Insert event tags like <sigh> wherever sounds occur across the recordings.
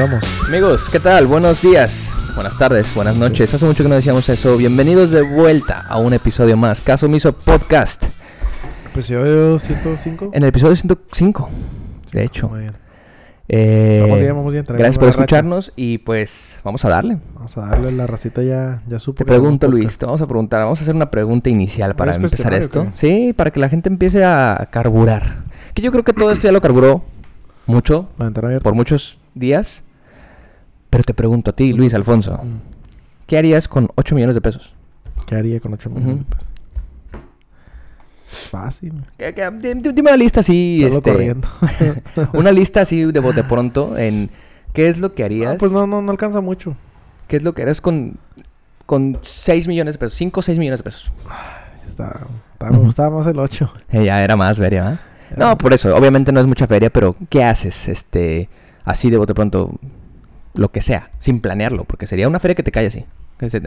Comenzamos. Amigos, ¿qué tal? Buenos días, buenas tardes, buenas noches. Hace mucho que no decíamos eso. Bienvenidos de vuelta a un episodio más. Caso Miso Podcast. Episodio 105. En el episodio 105, de hecho. Muy bien. Eh, Vamos bien, vamos bien. gracias por buena racha. escucharnos y pues vamos a darle. Vamos a darle la racita ya, ya supo. Te pregunto. Luis, te vamos a preguntar, vamos a hacer una pregunta inicial para ¿Es empezar esto. cuestionario Sí, para que la gente empiece a carburar. Que yo creo que todo esto ya lo carburó mucho, por muchos días. Pero te pregunto a ti, Luis Alfonso. ¿qué harías con 8 millones de pesos? ¿Qué haría con 8 Ujú. millones? Fácil. ¿Qué- qué- di- di- Dime una lista así, este, corriendo. <laughs> una lista así de bote pronto en qué es lo que harías, Ah, pues no, no, no alcanza mucho. qué es lo que harías con, con 6 millones de pesos, 5 o 6 millones de pesos. Está, está- me gustaba más el 8. Eh, <laughs> ya era más feria, ¿verdad? No, por eso, obviamente no es mucha feria, pero ¿qué haces? Este, así de bote pronto, lo que sea, sin planearlo, porque sería una feria que te cae así. Que se-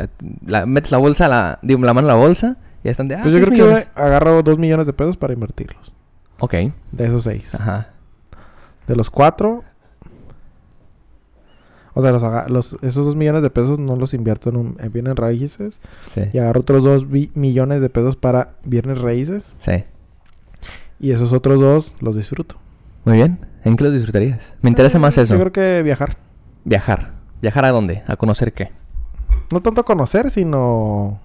la- metes la bolsa, la, digo, la mano en la bolsa y ya están de, ah, Pues yo seis creo millones. que agarro 2 millones de pesos para invertirlos. Ok, De esos 6. ajá, De los 4. O sea, los, esos 2 millones de pesos no los invierto en, un, en bienes raíces. sí, Y agarro otros 2 millones de pesos para bienes raíces. sí. Y esos otros dos los disfruto. Muy bien, ¿en qué los disfrutarías? Me interesa Eh, más eso. Yo creo que viajar. Viajar. ¿Viajar a dónde? ¿A conocer qué? No tanto conocer, sino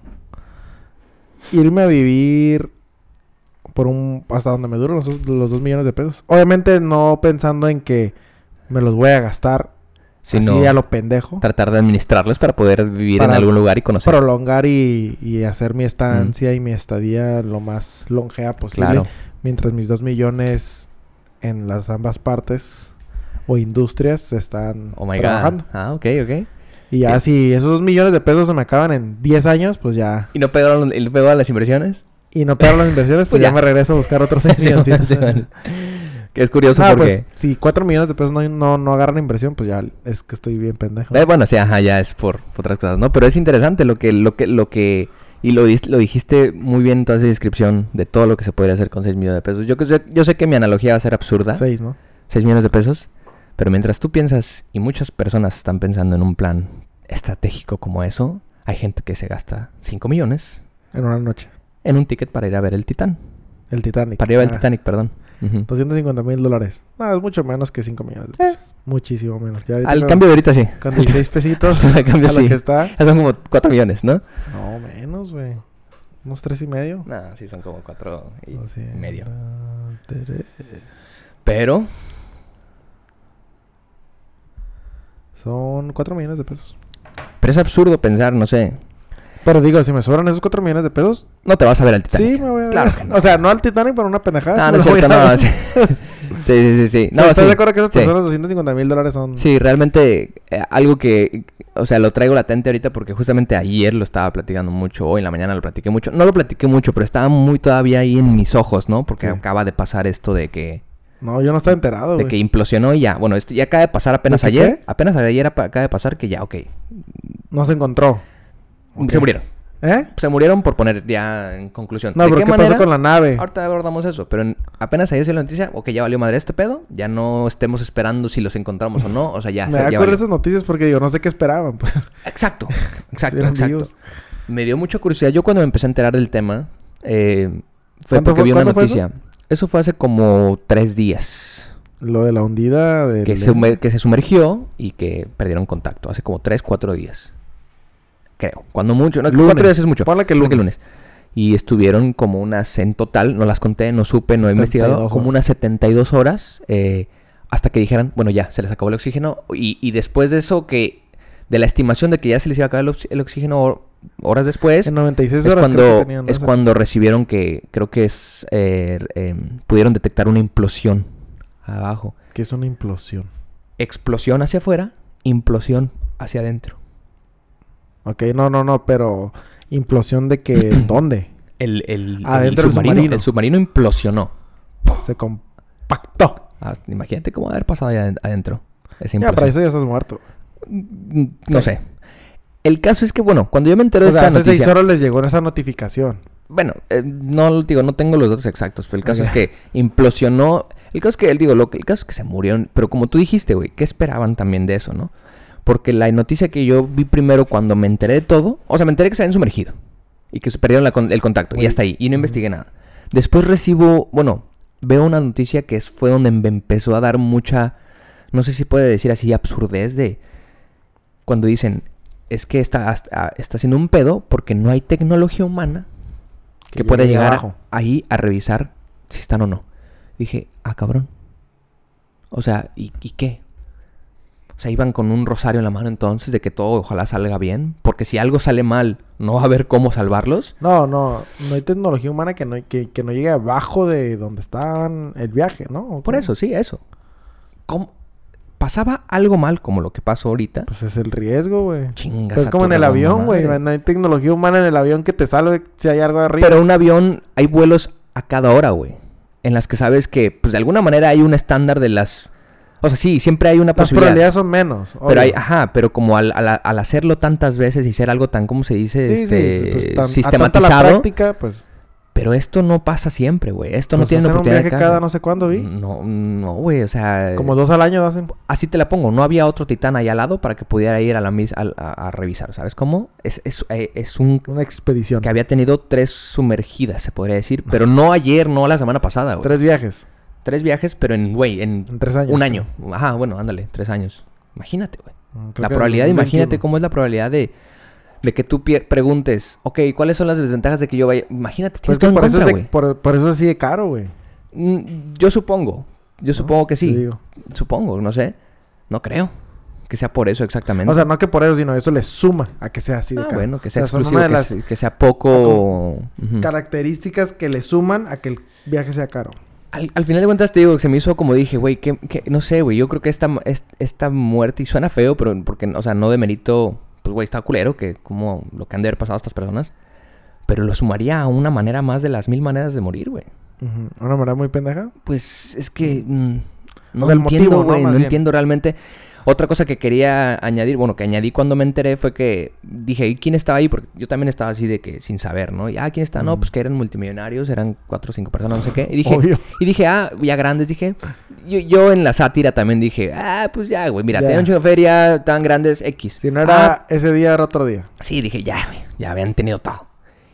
irme a vivir por un hasta donde me duren los, dos- los dos millones de pesos. Obviamente no pensando en que me los voy a gastar Sino así a lo pendejo. tratar de administrarlos para poder vivir Para en algún lugar y conocer. Prolongar y, y hacer mi estancia y mi estadía lo más longea posible. claro. Mientras mis dos millones en las ambas partes o industrias están Oh my trabajando. god. Ah, ok, ok. Y ya Bien. si esos dos millones de pesos se me acaban en 10 años, pues ya. ¿Y no pegaron, y no las inversiones? Y no pego las inversiones, <laughs> pues Pues ya. ya. me regreso a buscar otros 6 millones. <laughs> Sí, man. Que es curioso No, porque... pues si 4 millones de pesos no, no, no agarran inversión, pues ya es que estoy bien pendejo. Eh, bueno, sí, ajá, ya es por, por otras cosas, ¿no? Pero es interesante lo que, lo que, lo que, y lo, lo dijiste muy bien en toda esa descripción de todo lo que se podría hacer con 6 millones de pesos. Yo, yo sé que mi analogía va a ser absurda, 6, ¿no? 6 millones de pesos, pero mientras tú piensas, y muchas personas están pensando en un plan estratégico como eso, hay gente que se gasta 5 millones En una noche. en un ticket para ir a ver el Titán. El Titanic. Para ir a ver el Ah, Titanic, perdón. Ujú. 250 mil dólares. No, es mucho menos que 5 millones pesos. Muchísimo menos. Ya Al cambio de ahorita sí. Con 16 pesitos <laughs> Al cambio a lo sí. que está. Son como 4 millones, ¿no? No, menos, güey. Unos 3 y medio. No, sí son como 4 y Doscientos medio. Pero, Son 4 millones de pesos. pero es absurdo pensar, no sé. Pero digo, si me sobran esos 4 millones de pesos, No te vas a ver al Titanic. sí me voy a ver. Claro. <laughs> O sea, no al Titanic, pero una pendejada. No, sí no es cierto, no. <laughs> Sí, sí, sí. sí. No, ¿Estás sí. de acuerdo que esas sí. personas 250 mil dólares son... Sí, realmente eh, algo que, o sea, lo traigo latente ahorita porque justamente ayer lo estaba platicando mucho, hoy en la mañana lo platiqué mucho. No lo platiqué mucho, pero estaba muy todavía ahí en mis ojos, ¿no? Porque Sí. acaba de pasar esto de que, No, yo no estaba enterado, de que implosionó y ya. Bueno, esto ya acaba de pasar apenas ¿De qué ayer. qué? Apenas ayer acaba de pasar que ya, ok. No se encontró. Se murieron. ¿Eh? Se murieron por poner ya en conclusión. No, ¿De pero qué ¿qué, manera? pasó con la nave? Ahorita abordamos eso, pero en- apenas ayer se la noticia, ok, ya valió madre este pedo, ya no estemos esperando si los encontramos o no, o sea, ya, me da esas noticias porque yo no sé qué esperaban, pues. Exacto, <laughs> exacto, exacto. Me dio mucha curiosidad. Yo cuando me empecé a enterar del tema, eh, fue ¿Cuánto porque fue- vi una fue noticia. Eso? fue hace como tres días. Lo de la hundida del... Que se, hume- que se sumergió y que perdieron contacto. Hace como tres, cuatro días. Creo. Cuando mucho. No, Lunes. cuatro días es mucho. Ponle que lunes. Y estuvieron como unas, en total, no las conté, no supe, no he 72 investigado, como unas 72 horas eh, hasta que dijeran, bueno, ya, se les acabó el oxígeno. Y, y después de eso, que de la estimación de que ya se les iba a acabar el, ox- el oxígeno hor- horas después, En 96 es horas creo cuando, que tenían, ¿no? es cuando recibieron que, creo que es, eh, eh, pudieron detectar una implosión abajo. Que es una implosión. Explosión hacia afuera, implosión hacia adentro. Ok, no, no, no, pero... Implosión de que... <coughs> ¿Dónde? El, el, Adentro el del submarino, submarino. el submarino implosionó. Se compactó. Ah, imagínate cómo haber pasado allá aden- adentro. Ya, para eso ya estás muerto. Mm, No sé. El caso es que, bueno, cuando yo me enteré O de sea, esta hace seis noticia... horas les llegó esa notificación. Bueno, eh, no digo, no tengo los datos exactos, pero el caso es que implosionó. El caso es que, él digo, lo que, el caso es que se murieron. Pero como tú dijiste, güey, ¿qué esperaban también de eso, no? Porque la noticia que yo vi primero cuando me enteré de todo, o sea, me enteré que se habían sumergido y que se perdieron la el contacto y hasta ahí, y no investigué nada. Después recibo, bueno, veo una noticia que es, fue donde me empezó a dar mucha, no sé si puede decir así, absurdez de cuando dicen, es que está, hasta- está haciendo un pedo porque no hay tecnología humana que, Que pueda llegar ahí a revisar si están o no. Dije, ah, cabrón. O sea, ¿y, ¿y qué? O sea, iban con un rosario en la mano entonces de que todo ojalá salga bien. Porque si algo sale mal, no va a haber cómo salvarlos. No, no, no hay tecnología humana que no, que, que no llegue abajo de donde estaban el viaje, ¿no? ¿O Por eso, sí, eso. ¿Cómo? Pasaba algo mal como lo que pasó ahorita. Pues es el riesgo, güey. Chingas. Pues a como en el avión, güey. No hay tecnología humana en el avión que te salve si hay algo arriba. Pero un avión, hay vuelos a cada hora, güey. En las que sabes que, pues de alguna manera hay un estándar de las. O sea, sí, siempre hay una Las posibilidad. probabilidades son menos. Pero hay, ajá, pero como al, al- al hacerlo tantas veces y ser algo tan, ¿cómo se dice? Sí, sí, este, pues, tan- a tanta la sistematizado. práctica, pues. Pero esto no pasa siempre, güey. Esto no pues tiene hacen un oportunidad viaje de cada no sé cuándo, vi. No, no, güey, o sea... Como dos al año hacen. Así te la pongo. No había otro titán ahí al lado para que pudiera ir a la mis a, a- a revisar, ¿sabes cómo? Es, es, eh, es un... Una expedición. Que había tenido tres sumergidas, se podría decir. Pero no ayer, no la semana pasada, güey. Tres viajes. Tres viajes, pero en, güey, en En tres años. un año. Ajá, bueno, ándale, tres años. Imagínate, güey. Mm, creo La probabilidad, imagínate 2021. cómo es la probabilidad de, de que tú preguntes, ok, ¿cuáles son las desventajas de que yo vaya? Imagínate, Pues tienes que todo en por, eso es de- por, por eso es así de caro, güey. Mm, Yo supongo, yo ¿no? supongo que sí, digo. supongo, no sé, no creo que sea por eso exactamente. O sea, no que por eso, sino eso le suma a que sea así de Ah, caro. bueno, que sea O sea, son exclusivo, que, las se- que sea poco... Características que le suman a que el viaje sea caro. Al, al final de cuentas te digo que se me hizo como dije, güey, que, que- no sé, güey, yo creo que esta, esta muerte, y suena feo, pero porque, o sea, no de mérito, pues, güey, está culero, que como lo que han de haber pasado a estas personas, pero lo sumaría a una manera más de las mil maneras de morir, güey. Una manera muy pendeja. Pues es que mm, no O sea, el entiendo, güey, no, entiendo realmente. Otra cosa que quería añadir, bueno, que añadí cuando me enteré fue que dije, ¿y quién estaba ahí? Porque yo también estaba así de que sin saber, ¿no? Y, ah, ¿quién está? No, pues que eran multimillonarios, eran cuatro o cinco personas, no sé qué. Y dije, Obvio. y dije, ah, ya grandes, dije. Yo, yo en la sátira también dije, ah, pues ya, güey, mira, tenían un chingo de feria, tan grandes, X. Si no era Ah, ese día, era otro día. sí, dije, ya, güey, ya habían tenido todo.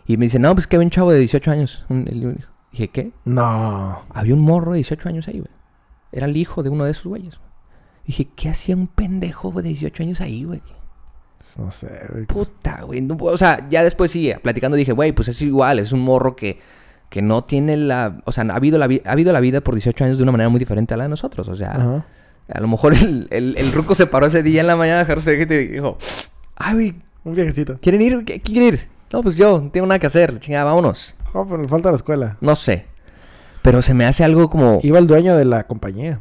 Y me dice, no, pues que había un chavo de 18 años. Un- el-. Dije, ¿qué? No. Había un morro de 18 años ahí, güey. Era el hijo de uno de esos güeyes. Dije, ¿qué hacía un pendejo de 18 años ahí, güey? Pues no sé, güey. Puta, güey. no o sea, ya después sí, platicando dije, güey, pues es igual, es un morro que, que no tiene la... O sea, ha habido la, ha habido la vida por 18 años de una manera muy diferente a la de nosotros. O sea, Ajá. a lo mejor el, el, el ruco se paró ese día en la mañana a dejarse y te dijo, ay, güey, Un viajecito. ¿quieren ir? ¿Qué, ¿Quién quiere ir? No, pues yo, no tengo nada que hacer, chingada, vámonos. Oh, pero le falta la escuela. No sé. Pero se me hace algo como... Iba el dueño de la compañía.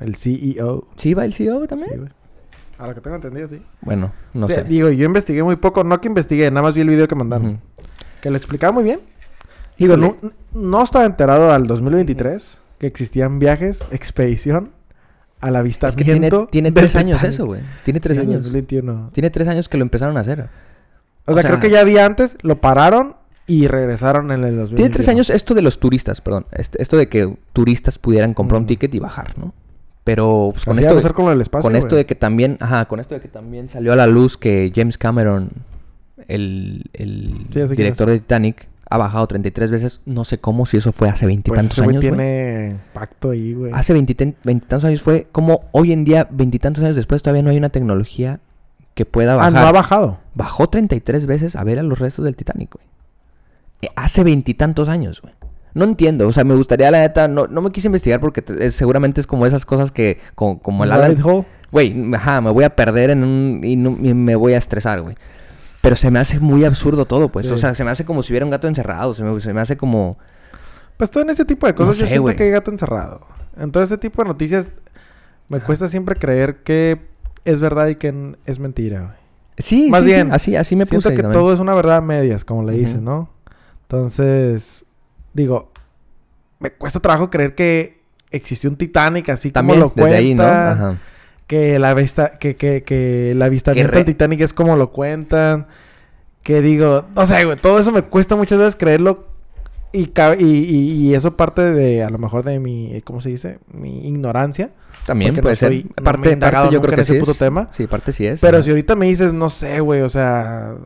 El CEO. ¿Sí va el CEO también? Sí, güey. A lo que tengo entendido, sí. Bueno, no sé. Digo, yo investigué muy poco. No que investigué, nada más vi el video que mandaron. Que lo explicaba muy bien. Digo, no, estaba enterado al 2023 que existían viajes, expedición, al Es avistamiento. que tiene, tiene tres años eso, güey. Tiene tres Sí, años. 2021. Tiene tres años que lo empezaron a hacer. O, O sea, sea- creo que ya había antes, lo pararon y regresaron en el 2021. Tiene tres años esto de los turistas, perdón. Este- esto de que turistas pudieran comprar un ticket y bajar, ¿no? Pero pues, con Así esto, de, con del espacio, con esto de que también, ajá, con esto de que también salió a la luz que James Cameron, el, el Sí, director de Titanic, ha bajado 33 veces. No sé cómo, si eso fue hace Pues veintitantos güey años, tiene pacto ahí, güey. Hace veintitantos años fue como hoy en día, veintitantos años después, todavía no hay una tecnología que pueda Ah, bajar. no ha bajado. Bajó 33 veces a ver a los restos del Titanic, güey. Eh, Hace veintitantos años, güey. No entiendo, o sea, me gustaría, la neta, no, no me quise investigar porque te- eh, seguramente es como esas cosas que, co- como, el Alan, güey, ajá, me voy a perder en un, y, no- y me voy a estresar, güey. Pero se me hace muy absurdo todo, pues, Sí. o sea, se me hace como si hubiera un gato encerrado, se me, se me hace como, Pues todo en ese tipo de No cosas yo sé, siento güey. que hay gato encerrado. En todo ese tipo de noticias me cuesta siempre creer que es verdad y que es mentira, güey. sí, Más sí, sí, bien, así, así me Siento puse que también. todo es una verdad a medias, como le dicen, ¿no? Entonces, digo, me cuesta trabajo creer que existió un Titanic así También, como lo desde cuenta. ahí, ¿no? Ajá. Que la vista, que, que, que el avistamiento del Titanic es como lo cuentan. Que digo, no sé, güey, todo eso me cuesta muchas veces creerlo Y, y, y- eso parte de, a lo mejor, de mi, ¿cómo se dice? Mi ignorancia. También puede no ser. soy- no parte, parte yo creo que ese sí puto es. tema. Sí, parte sí es. Pero ajá. si ahorita me dices, no sé, güey, o sea,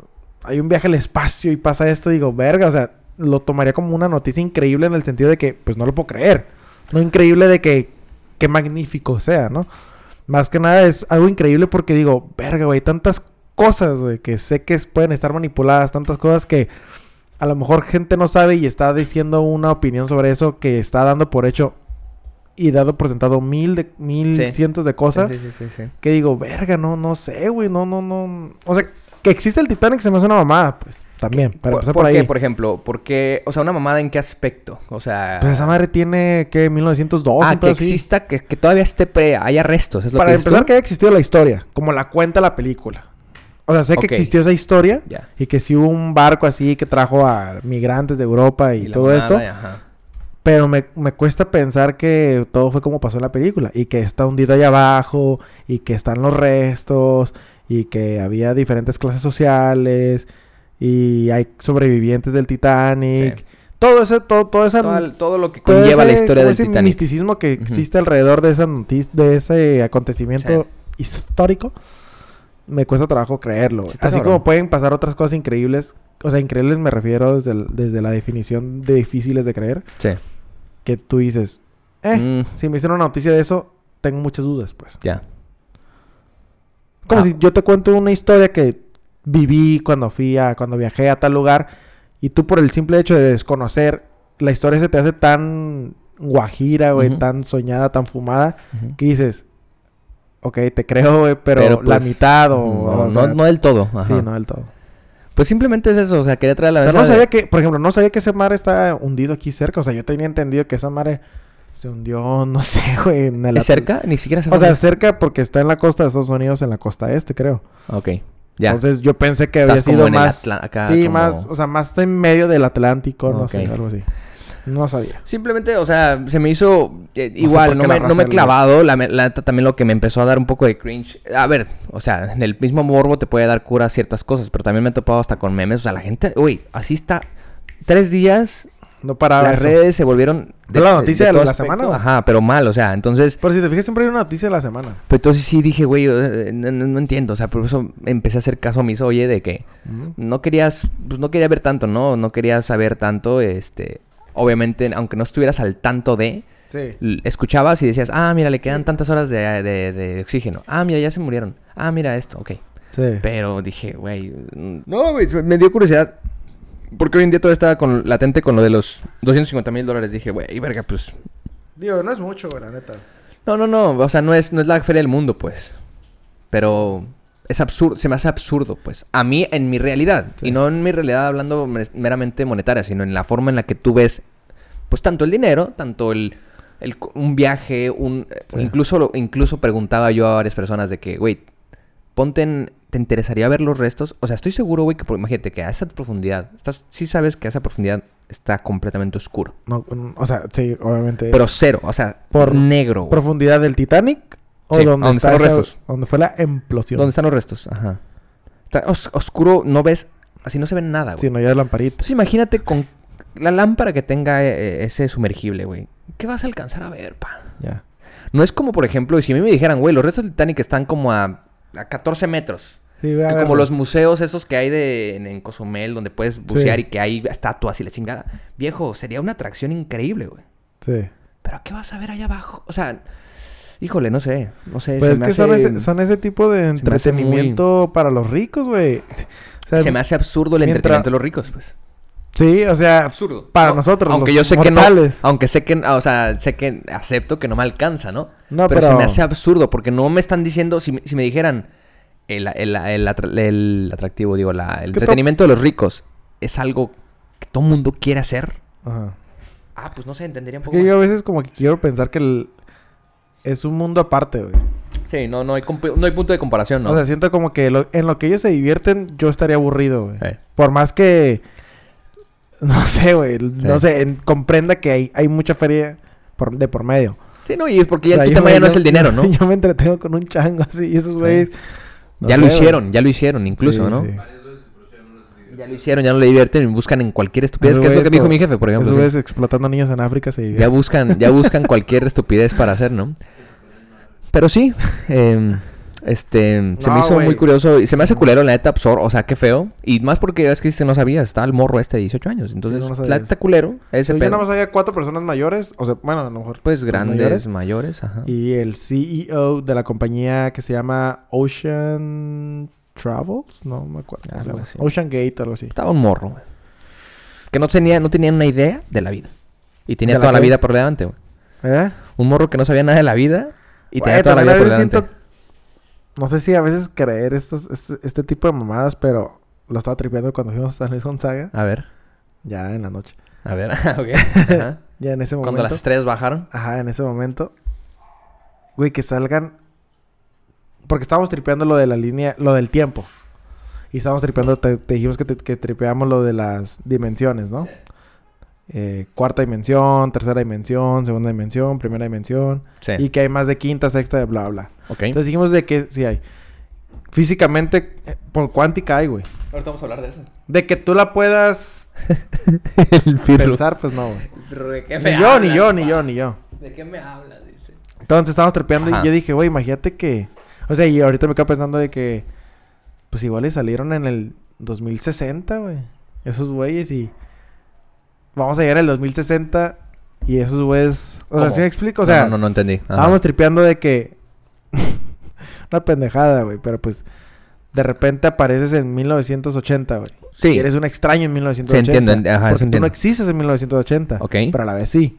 hay un viaje al espacio y pasa esto, digo, verga, o sea, lo tomaría como una noticia increíble en el sentido de que, pues no lo puedo creer. No increíble de que, qué magnífico sea, ¿no? Más que nada es algo increíble porque digo, verga, güey, tantas cosas, güey, que sé que pueden estar manipuladas, tantas cosas que a lo mejor gente no sabe y está diciendo una opinión sobre eso que está dando por hecho y dado por sentado mil, de, mil Sí. cientos de cosas Sí, sí, sí, sí. que digo, verga, no, no sé, güey, no, no, no. O sea, que existe el Titanic se me hace una mamada, pues, también, para ¿Por, empezar por por, qué, ahí. por ejemplo? Porque, o sea, una mamada en qué aspecto? O sea... Pues esa madre tiene, ¿qué? 1902, ah, que así. exista, que, que todavía esté pre... Haya restos, es lo Para que empezar, tú? que haya existido la historia, como la cuenta la película. O sea, sé que existió esa historia y que sí hubo un barco así que trajo a migrantes de Europa y, todo esto. ajá. Pero me, me cuesta pensar que todo fue como pasó en la película. Y que está hundido allá abajo. Y que están los restos. Y que había diferentes clases sociales. Y hay sobrevivientes del Titanic. Sí. Todo ese, todo, todo esa, Todo, lo que conlleva la historia del Titanic. misticismo que existe alrededor de esa noticia, de ese acontecimiento histórico. Me cuesta trabajo creerlo. Sí, Así cabrón. como pueden pasar otras cosas increíbles. O sea, increíbles me refiero desde, el- desde la definición de difíciles de creer. Sí. Que tú dices, eh, Mm, si me hicieron una noticia de eso, tengo muchas dudas, pues. ya. Como Ah. si yo te cuento una historia que viví cuando fui a, cuando viajé a tal lugar, y tú por el simple hecho de desconocer, la historia se te hace tan guajira, güey, tan soñada, tan fumada, que dices, ok, te creo, güey, pero, Pero, la pues, mitad o... no, o no, sea, no del todo. ajá. Sí, no del todo. Pues simplemente es eso. O sea, quería traer la O sea, no de- sabía que, por ejemplo, no sabía que ese mar está hundido aquí cerca. O sea, yo tenía entendido que esa mar se hundió, <laughs> no sé, güey, en el... ¿Es cerca? Ni siquiera se O sea, cerca porque está en la costa de Estados Unidos, en la costa este, creo. Ok. Ya. Entonces yo pensé que había como sido en más... Acá, sí, como- más, o sea, más en medio del Atlántico, no sé, algo así. No sabía. Simplemente, o sea, se me hizo eh, No igual, no, me, no me he clavado. La, la también lo que me empezó a dar un poco de cringe. A ver, o sea, en el mismo morbo te puede dar cura a ciertas cosas, pero también me he topado hasta con memes. O sea, la gente, uy, así está. Tres días, No paraba las eso. redes se volvieron. ¿Fue la noticia de la aspecto. semana, güey? Ajá, pero mal, o sea, entonces. Pero si te fijas, siempre hay una noticia de la semana. Pues entonces sí dije, güey, eh, no, no- no entiendo. O sea, por eso empecé a hacer caso omiso, oye, de que no querías, pues no quería ver tanto, ¿no? No querías saber tanto, este. Obviamente, aunque no estuvieras al tanto de, Sí. escuchabas y decías, ah, mira, le quedan tantas horas de, de- de oxígeno. Ah, mira, ya se murieron. Ah, mira esto, ok. Sí. Pero dije, güey, mm, no, güey, me dio curiosidad. Porque hoy en día todo estaba con, latente con lo de los 250 mil dólares. Dije, güey, verga, pues. Digo, no es mucho, güey, la neta. No, no, no, o sea, no es, no es la feria del mundo, pues. Pero es absurdo, se me hace absurdo, pues. A mí, en mi realidad. Sí. Y no en mi realidad hablando mer- meramente monetaria, sino en la forma en la que tú ves, pues, tanto el dinero, tanto el, el un viaje, un... Sí. Incluso, incluso preguntaba yo a varias personas de que, güey, ponte en... ¿Te interesaría ver los restos? O sea, estoy seguro, güey, que por- imagínate que a esa profundidad, estás, sí sabes que a esa profundidad está completamente oscuro. No, o sea, sí, obviamente. Pero cero, o sea, Por negro. güey. ¿Profundidad del Titanic? ¿O Sí, donde, donde está están los esa- restos. Donde fue la implosión. ¿Dónde están los restos? Ajá. Está os- oscuro, no ves, así no se ve nada, güey. Sí, no, es lamparita. Entonces imagínate con la lámpara que tenga eh, ese sumergible, güey. ¿Qué vas a alcanzar a ver, pa? Ya. No es como, por ejemplo, si a mí me dijeran, güey, los restos del Titanic están como a, a 14 metros. Sí, a como los museos esos que hay de, en, en Cozumel, donde puedes bucear Sí. y que hay estatuas y la chingada. Viejo, sería una atracción increíble, güey. Sí. Pero ¿qué vas a ver allá abajo? O sea, híjole, no sé. No sé. Pues se es me que son, ese, son ese tipo de entretenimiento para los ricos, güey. O sea, se me hace absurdo el mientras- entretenimiento de los ricos, pues. Sí, o sea, absurdo. para No, nosotros, Aunque los yo sé que no. Aunque sé que. O sea, sé que acepto que no me alcanza, ¿no? No, pero, pero, se me hace absurdo porque no me están diciendo. Si, me- si me dijeran. El, el- el atra- el atractivo, digo, la, el Es que to- entretenimiento de los ricos es algo que todo mundo quiere hacer. Ajá. Ah, pues no sé, entendería un Es poco. que más. yo a veces como que quiero pensar que el- es un mundo aparte, güey. Sí, no, no hay, no hay punto de comparación, ¿no? O sea, siento como que lo- en lo que ellos se divierten, yo estaría aburrido, güey. Eh. Por más que... <laughs> No sé, güey. No sé, en- comprenda que hay, hay mucha feria por- de por medio. Sí, no, y es porque ya O sea, tu yo tema ya no es el dinero, ¿no? <laughs> Yo me entretengo con un chango así y esos güeyes... no ya sé, lo hicieron, ya lo hicieron incluso, Sí, ¿no? Ya lo hicieron, ya no le divierten y buscan en cualquier estupidez, que es lo que me dijo mi jefe, por ejemplo. Sí. güeyes explotando niños en África se Ya buscan, ya buscan cualquier estupidez para hacer, ¿no? Pero sí, em, este, se me hizo muy curioso y se me hace culero la neta absor, o sea, qué feo. Y más porque es que no sabías, estaba el morro este de 18 años. Entonces, no la neta culero, ese Yo pedo. nada más había cuatro personas mayores, o sea, bueno, a lo mejor. Pues grandes, mayores. mayores, ajá. Y el CEO de la compañía que se llama Ocean Travels, no me acuerdo. Algo así. Ocean Gate, algo así. Estaba un morro, güey. Que no tenía, no tenía una idea de la vida. Y tenía ¿De la toda la vida por delante, güey. ¿Eh? Un morro que no sabía nada de la vida y tenía toda la vida por delante. siento- No sé si a veces creer estos, este, este tipo de mamadas, pero lo estaba tripeando cuando fuimos a San Luis Gonzaga, A ver, ya en la noche. a ver, <laughs> ok. <laughs> Ajá. Ya en ese momento. Cuando las estrellas bajaron. Ajá, en ese momento. Güey, que salgan. Porque estábamos tripeando lo de la línea, lo del tiempo. Y estábamos tripeando, te, te dijimos que, te- que tripeamos lo de las dimensiones, ¿no? Eh, cuarta dimensión, tercera dimensión, segunda dimensión, primera dimensión. Sí. Y que hay más de quinta, sexta, de bla, bla. ok. Entonces dijimos de que sí hay. Físicamente, eh, por cuántica hay, güey. Ahorita vamos a hablar de eso. De que tú la puedas <laughs> el pensar, pues no, güey. ¿de qué Ni me yo, ni hablas? yo, ni yo, ni yo. ¿De qué me hablas? Dice. Entonces estábamos trepeando Ajá. y yo dije, güey, imagínate que. O sea, y ahorita me quedo pensando de que. Pues igual y salieron en el 2060, güey. Esos güeyes y. Vamos a llegar al 2060 y esos güeyes. O sea. ¿sí me explico? O sea, no, no, no entendí. Ajá. estábamos tripeando de que. <laughs> Una pendejada, güey. Pero pues. De repente apareces en 1980, güey. Sí. Y eres un extraño en 1980. Sí, entiendo, en- ajá, porque eso tú entiendo. no existes en 1980. Ok. Pero a la vez sí.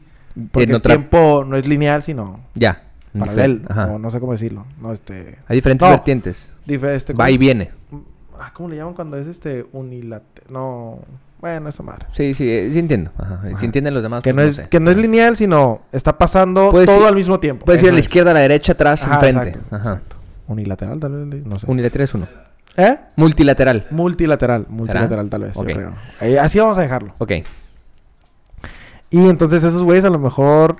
Porque el tiempo no es lineal, sino Ya. paralelo. Ajá. o no sé cómo decirlo. No, este. Hay diferentes No. vertientes. dife- este Va y viene. Ah, ¿Cómo le llaman cuando es este unilateral? No. Bueno, esa madre. Sí, sí, eh, sí entiendo. Ajá. Ajá. Si entienden los demás, Que no, es, sé. que no es lineal, sino está pasando Puedes todo ir- al mismo tiempo. Puedes ir a la izquierda, a la derecha, atrás, Ajá, enfrente. exacto, Ajá. exacto. Unilateral, tal vez. No sé. Unilateral es uno. ¿Eh? Multilateral. Multilateral. Multilateral, tal vez. yo Ok. creo. Ahí- así vamos a dejarlo. Ok. Y entonces esos güeyes a lo mejor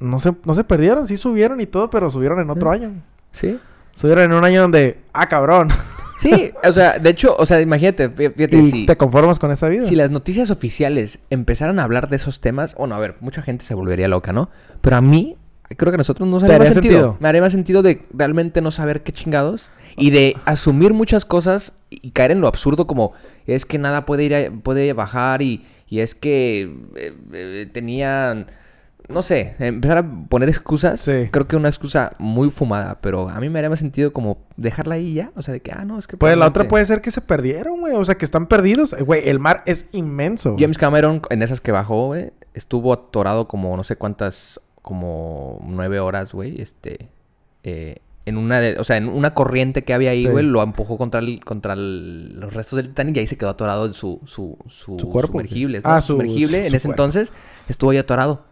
no se, no se perdieron. Sí subieron y todo, pero subieron en otro Mm. año. Sí. Subieron en un año donde. Ah, cabrón. Sí, o sea, de hecho, o sea, imagínate, fíjate, y si, te conformas con esa vida. si las noticias oficiales empezaran a hablar de esos temas, bueno, a ver, mucha gente se volvería loca, ¿no? Pero a mí, creo que a nosotros nos haría más sentido. Me haría más sentido de realmente no saber qué chingados y de asumir muchas cosas y caer en lo absurdo como es que nada puede ir a- puede bajar y, y es que eh, eh, tenían no sé, empezar a poner excusas. Sí. Creo que una excusa muy fumada, pero a mí me haría más sentido como dejarla ahí ya. O sea, de que, ah, no, es que. Pues la otra puede ser que se perdieron, güey. O sea, que están perdidos. Eh, Güey, el mar es inmenso. James Cameron, en esas que bajó, güey, estuvo atorado como no sé cuántas, como nueve horas, güey, este, eh, en una, de- o sea, en una corriente que había ahí, Sí. güey, lo empujó contra el, contra el- los restos del Titanic y ahí se quedó atorado en su, su, su, Su cuerpo, sumergible. ¿qué? Ah, ¿no? su- sumergible, en ese cuerpo. entonces estuvo ahí atorado.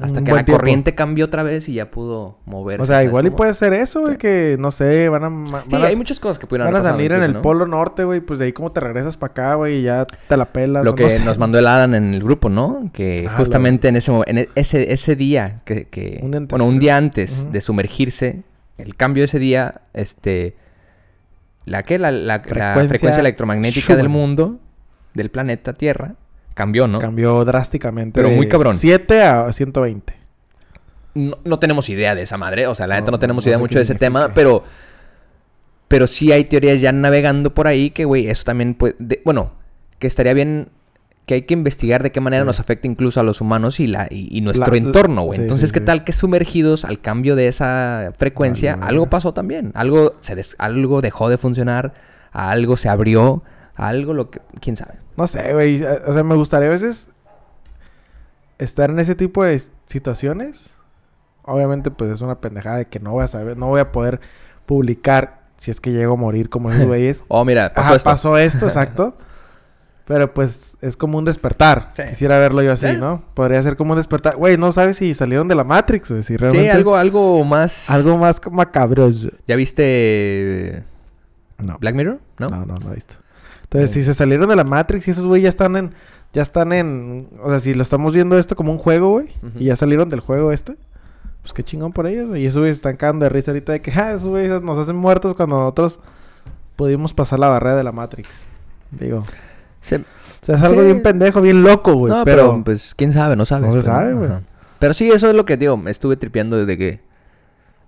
Hasta que la tiempo. corriente cambió otra vez y ya pudo moverse. O sea, ¿sabes igual y puede ser eso, güey. Que no sé, van a. Sí, a, hay muchas cosas que pudieran van a salir en el polo norte, güey. Pues de ahí como te regresas para acá, güey. Y ya te la pelas. Lo que no sé. nos mandó el Adam en el grupo, ¿no? Que Ah, justamente en ese en ese ese día que, que- Un bueno, un día antes de sumergirse, el cambio de ese día este la que la, la- la frecuencia, Frecuencia electromagnética del mundo del planeta Tierra cambió, ¿no? Cambió drásticamente. Pero muy cabrón. 7 a 120. no, no tenemos idea de esa madre, o sea, la No, neta no tenemos no idea mucho de ese significa. tema, pero pero sí hay teorías ya navegando por ahí que, güey, eso también puede, de- bueno, que estaría bien que hay que investigar de qué manera Sí. nos afecta incluso a los humanos y la y, y nuestro La- entorno, güey. sí, Entonces, sí, ¿qué tal que sumergidos al cambio de esa frecuencia, algo pasó también? Algo se des- algo dejó de funcionar, a algo se abrió, algo lo que quién sabe. No sé, güey. O sea, me gustaría a veces estar en ese tipo de situaciones. Obviamente, pues es una pendejada de que no voy a saber, no voy a poder publicar si es que llego a morir como esos <laughs> güeyes. Oh, mira, pasó Ajá, esto. pasó esto, exacto. <laughs> Pero pues es como un despertar. Sí. Quisiera verlo yo así, Sí. ¿no? Podría ser como un despertar. Güey, no sabes si salieron de la Matrix, güey. Si Sí, realmente. algo algo más Algo más macabroso. ¿Ya viste No. Black Mirror? ¿No? No, no, no he visto. Entonces, si se salieron de la Matrix y esos güey ya están en. Ya están en. O sea, si lo estamos viendo esto como un juego, güey. Y ya salieron del juego este. Pues qué chingón por ellos, güey. Y esos güeyes están cagando de risa ahorita de que, <laughs> ah, esos güeyes nos hacen muertos cuando nosotros pudimos pasar la barrera de la Matrix. Digo. Se- O sea, es algo Sí. bien pendejo, bien loco, güey. no, pero, pero, pues quién sabe, no sabes. No se pero- sabe, güey. Pero sí, eso es lo que digo, me estuve tripeando desde que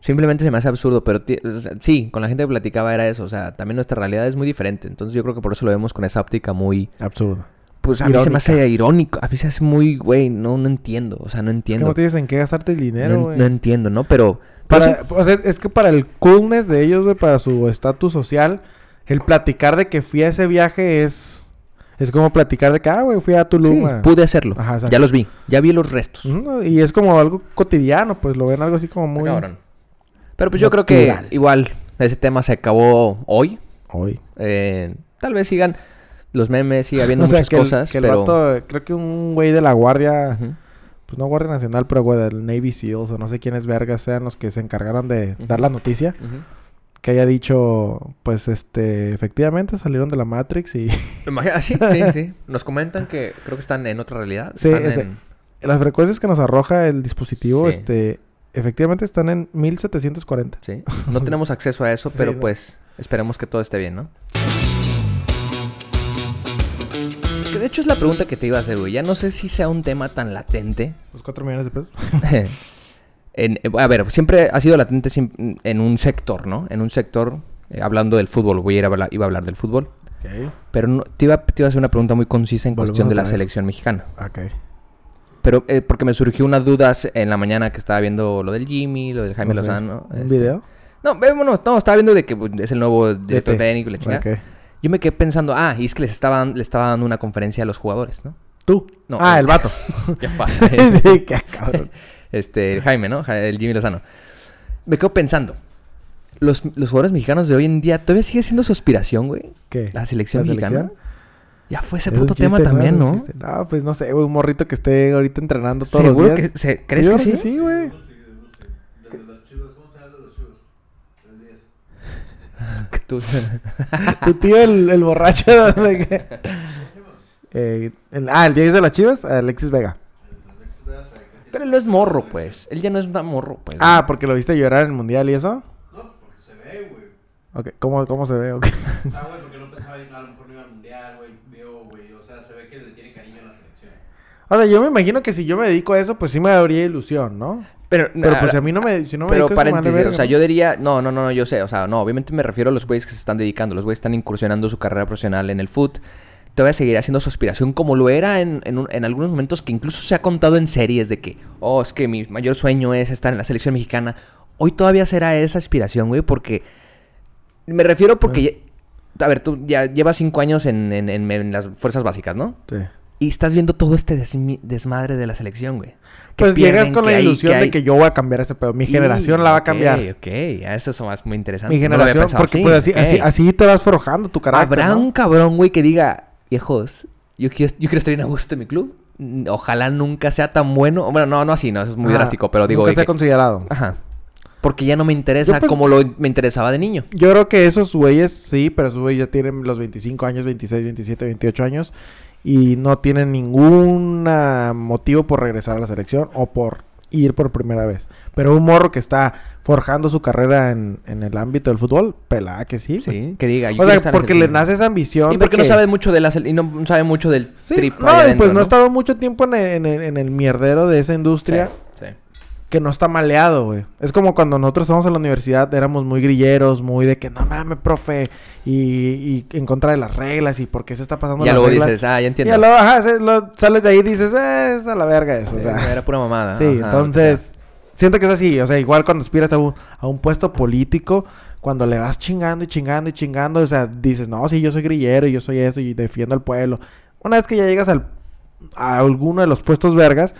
simplemente se me hace absurdo, pero ti- o sea, sí, con la gente que platicaba era eso, o sea, también nuestra realidad es muy diferente, entonces yo creo que por eso lo vemos con esa óptica muy absurdo. pues a mí se me Irónica. hace irónico, a mí se hace muy, güey, no no entiendo, o sea, no Es que entiendo. no tienes en qué gastarte el dinero, güey. no entiendo, ¿no? Pero, pero Para, o sea, es que para el coolness de ellos, güey, para su estatus social, el platicar de que fui a ese viaje es... Es como platicar de que, ah, güey, fui a Tulum. sí, pude hacerlo. Ajá, ya los vi, ya vi los restos. Y es como algo cotidiano, pues lo ven algo así como muy... Cabrón. Pero pues yo creo que igual ese tema se acabó hoy. Hoy. Eh, tal vez sigan los memes, siga <laughs> habiendo O sea, muchas que el- cosas, que el pero... vato, creo que un güey de la guardia, pues no guardia nacional, pero güey del Navy SEALs o no sé quiénes vergas sean los que se encargaron de dar la noticia, que haya dicho, pues este, efectivamente salieron de la Matrix y <laughs> Imagina- ah, sí, sí, sí. Nos comentan que creo que están en otra realidad. Sí, Están en- las frecuencias que nos arroja el dispositivo, Sí. este, efectivamente están en 1740. sí. No tenemos acceso a eso, <laughs> Sí, pero no. pues esperemos que todo esté bien, ¿no? Que de hecho es la pregunta que te iba a hacer, güey. Ya no sé si sea un tema tan latente. Los 4 millones de pesos. <laughs> En- eh, a ver, siempre ha sido latente en un sector, ¿no? En un sector, eh, hablando del fútbol, voy a ir a hablar, iba a hablar del fútbol. Pero no- te, iba, te iba a hacer una pregunta muy concisa en Volvemos cuestión de la selección mexicana. Ok. Pero eh, porque me surgió unas dudas en la mañana que estaba viendo lo del Jimmy, lo del Jaime No sé, Lozano. ¿Un este- video? No, vámonos, no, estaba viendo de que pues, es el nuevo director técnico y la chingada. Yo me quedé pensando, ah, y es que les estaban, le estaba dando una conferencia a los jugadores, ¿no? ¿Tú? No, ah, eh. el vato. <laughs> Ya <laughs> pasa. Qué cabrón. <laughs> este, Jaime, ¿no? El Jimmy Lozano. Me quedo pensando, los, los jugadores mexicanos de hoy en día, ¿todavía sigue siendo su aspiración, güey? ¿Qué? La selección ¿La mexicana. selección? Ya fue ese puto tema chiste, también, ¿no? No, pues no sé, güey, un morrito que esté ahorita entrenando todos ¿Seguro los que días. se, crees que sí? sí, güey. Desde las chivas, ¿cómo se llama de los chivas? El 10. <laughs> Tú- Tu tío, el, el borracho de que... Eh, el- ah, el 10 de las chivas, Alexis Vega. Que. Pero él no es morro, pues. Él ya no es un morro, pues. Ah, porque lo viste llorar en el mundial y eso. No, porque se ve, güey. Ok, ¿cómo, cómo se ve? Ok. Ah, güey, porque no pensaba ir, a lo mejor no iba al mundial, güey. Vio, güey. O sea, se ve que le tiene cariño a la selección. O sea, yo me imagino que si yo me dedico a eso, pues sí me habría ilusión, ¿no? Pero, Pero ah, pues a mí no me, si no me pero dedico a eso, paréntesis, o sea, yo diría, no, no, no, no, yo sé, o sea, no, obviamente me refiero a los güeyes que se están dedicando, los güeyes están incursionando su carrera profesional en el foot, todavía seguirá siendo su aspiración como lo era en, en, un- en algunos momentos que incluso se ha contado en series de que, oh, es que mi mayor sueño es estar en la selección mexicana, hoy todavía será esa aspiración, güey, porque, me refiero porque, ya- a ver, tú ya llevas cinco años en, en- en- en las fuerzas básicas, ¿no? Sí. Y estás viendo todo este desmadre de la selección, güey. Pues llegas con la hay- ilusión que de que yo voy a cambiar ese pedo. Mi generación la va a cambiar. Ok, ok. Eso es más muy interesante. Mi generación, porque pues así, ok. así, así te vas forjando tu carácter, Habrá ¿no? un cabrón, güey, que diga, viejos, yo quiero, yo quiero estar bien a gusto en mi club. Mm, Ojalá nunca sea tan bueno. Bueno, no, no así, no, eso es muy Ajá, drástico, pero digo... Nunca de se ha que- considerado. Ajá. Porque ya no me interesa Yo pen- como lo me interesaba de niño. Yo creo que esos güeyes sí, pero esos güeyes ya tienen los 25 años, 26, 27, 28 años y no tienen ningún motivo por regresar a la selección o por ir por primera vez. Pero un morro que está forjando su carrera en, en el ámbito del fútbol, pelada que sí. güey. Sí, que diga. yo O sea, porque le nace esa ambición. Y de porque no sabe mucho de la y no sabe mucho del Sí, trip no, y pues no, ¿no? ha estado mucho tiempo en el, en el- en el mierdero de esa industria. Sí. Que no está maleado, güey. Es como cuando nosotros estábamos en la universidad, éramos muy grilleros, muy de que no mames, profe, y, y en contra de las reglas y por qué se está pasando Ya las luego reglas. dices, ah, ya y entiendo. ya luego, ajá, se- lo- sales de ahí y dices, eh, es a la verga eso, o sea. era pura mamada. Sí, ajá, entonces, siento que es así, o sea, igual cuando aspiras a un, a un puesto político, cuando le vas chingando y chingando y chingando, o sea, dices, no, sí, yo soy grillero y yo soy eso y defiendo al pueblo. Una vez que ya llegas al, a alguno de los puestos vergas,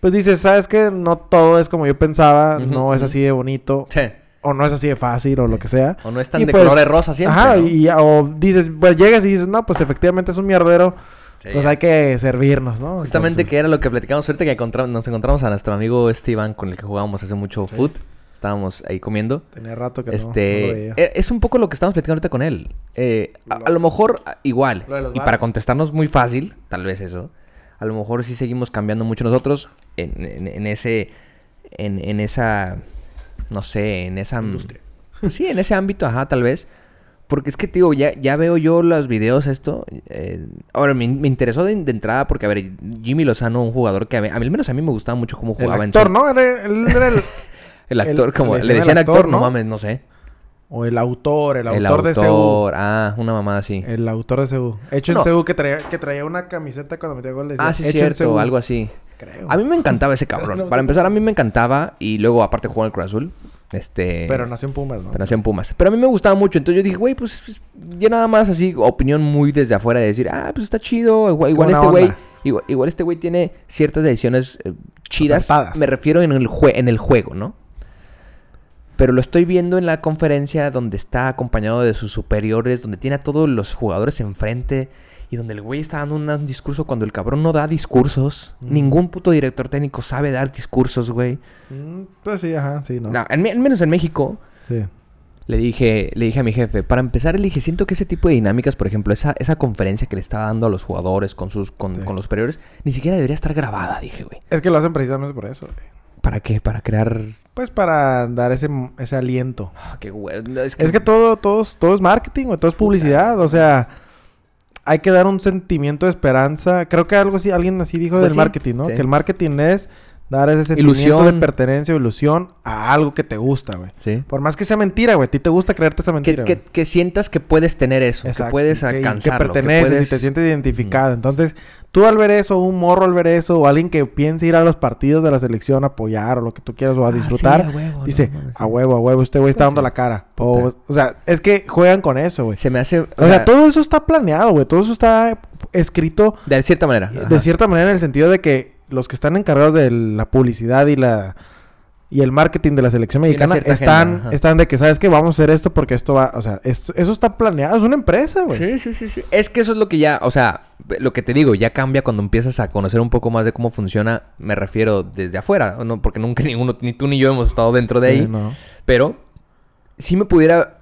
pues dices, ¿sabes qué? No todo es como yo pensaba, no es así de bonito, Sí. o no es así de fácil, o lo que sea. O no es tan Y de pues, color de rosa siempre. Ajá, ¿no? y o dices, pues llegas y dices, no, pues efectivamente es un mierdero, Sí. pues hay que servirnos, ¿no? Justamente Entonces, que era lo que platicamos ahorita que encontramos, nos encontramos a nuestro amigo Esteban con el que jugábamos hace mucho foot. Estábamos ahí comiendo. Tenía rato que no- no, este veía. e- es un poco lo que estamos platicando ahorita con él. Eh, a, a lo mejor igual. Lo Y para contestarnos muy fácil, tal vez eso. A lo mejor sí seguimos cambiando mucho nosotros en, en- en ese. En, en esa. No sé, en esa. Industria. Sí, en ese ámbito, ajá, tal vez. Porque es que, tío, ya, ya veo yo los videos esto. eh, ahora, me, me interesó de, de entrada porque, a ver, Jimmy Lozano, un jugador que a mí, al menos a mí me gustaba mucho cómo El jugaba actor, en su... ¿no? Era- el... <laughs> El actor, el- como... le decían el actor, actor, no ¿no? mames, no sé. O el autor, el El autor de Seúl. autor. Ah, una mamada así. El autor de Seúl. Hecho No. en Seúl que traía, que traía una camiseta cuando metía gol. decía, Ah, sí, "Hecho cierto, Seúl". algo así. Creo. A mí me encantaba ese cabrón. <laughs> Para empezar, a mí me encantaba. Y luego, aparte, jugó en el Cruz Azul. Este... Pero nació en Pumas, ¿no? Pero nació en Pumas. Pero a mí me gustaba mucho. Entonces yo dije, güey, pues, pues, yo nada más así, opinión muy desde afuera de decir, ah, pues está chido. Igual, igual este güey, igual este güey tiene ciertas decisiones eh, chidas. Acertadas. Me refiero en el, jue- en el juego, ¿no? Pero lo estoy viendo en la conferencia donde está acompañado de sus superiores, donde tiene a todos los jugadores enfrente y donde el güey está dando un, un discurso cuando el cabrón no da discursos. Mm. Ningún puto director técnico sabe dar discursos, güey. Mm, pues sí, ajá, sí, ¿no? No, al menos en México, Sí. le dije, le dije a mi jefe, para empezar, le dije, siento que ese tipo de dinámicas, por ejemplo, esa, esa conferencia que le estaba dando a los jugadores con sus, con, Sí. con los superiores, ni siquiera debería estar grabada, dije, güey. Es que lo hacen precisamente por eso. güey. ¿Para qué? Para crear. Pues para dar ese, ese aliento. Ah, qué güey. no, es que, Es que todo, todo, es- todo es marketing, güey, todo es publicidad. O sea, hay que dar un sentimiento de esperanza. Creo que algo así, alguien así dijo Pues del sí, marketing, ¿no? sí. Que el marketing es dar ese sentimiento de pertenencia o ilusión a algo que te gusta, güey. Sí. Por más que sea mentira, güey. A ti te gusta creerte esa mentira. que- que sientas que puedes tener eso, Exacto, que puedes alcanzarlo. Que perteneces puedes... y te sientes identificado. Entonces, tú al ver eso, un morro al ver eso, o alguien que piense ir a los partidos de la selección a apoyar o lo que tú quieras o a Ah, sí, disfrutar, a huevo, dice, no a huevo, a huevo, este güey está dando la cara. O, sea, es que juegan con eso, güey. Se me hace. O, O sea, todo eso está planeado, güey. Todo eso está escrito De cierta manera. de cierta manera en el sentido de que los que están encargados de la publicidad y la y el marketing de la selección Sí, mexicana están están de que sabes que vamos a hacer esto porque esto va, o sea, es- eso está planeado, es una empresa, güey. Sí, sí, sí, sí. Es que eso es lo que ya, o sea, lo que te digo, ya cambia cuando empiezas a conocer un poco más de cómo funciona, me refiero desde afuera, no porque nunca <laughs> ninguno, ni tú ni yo hemos estado dentro de Sí, ahí, no. pero sí me pudiera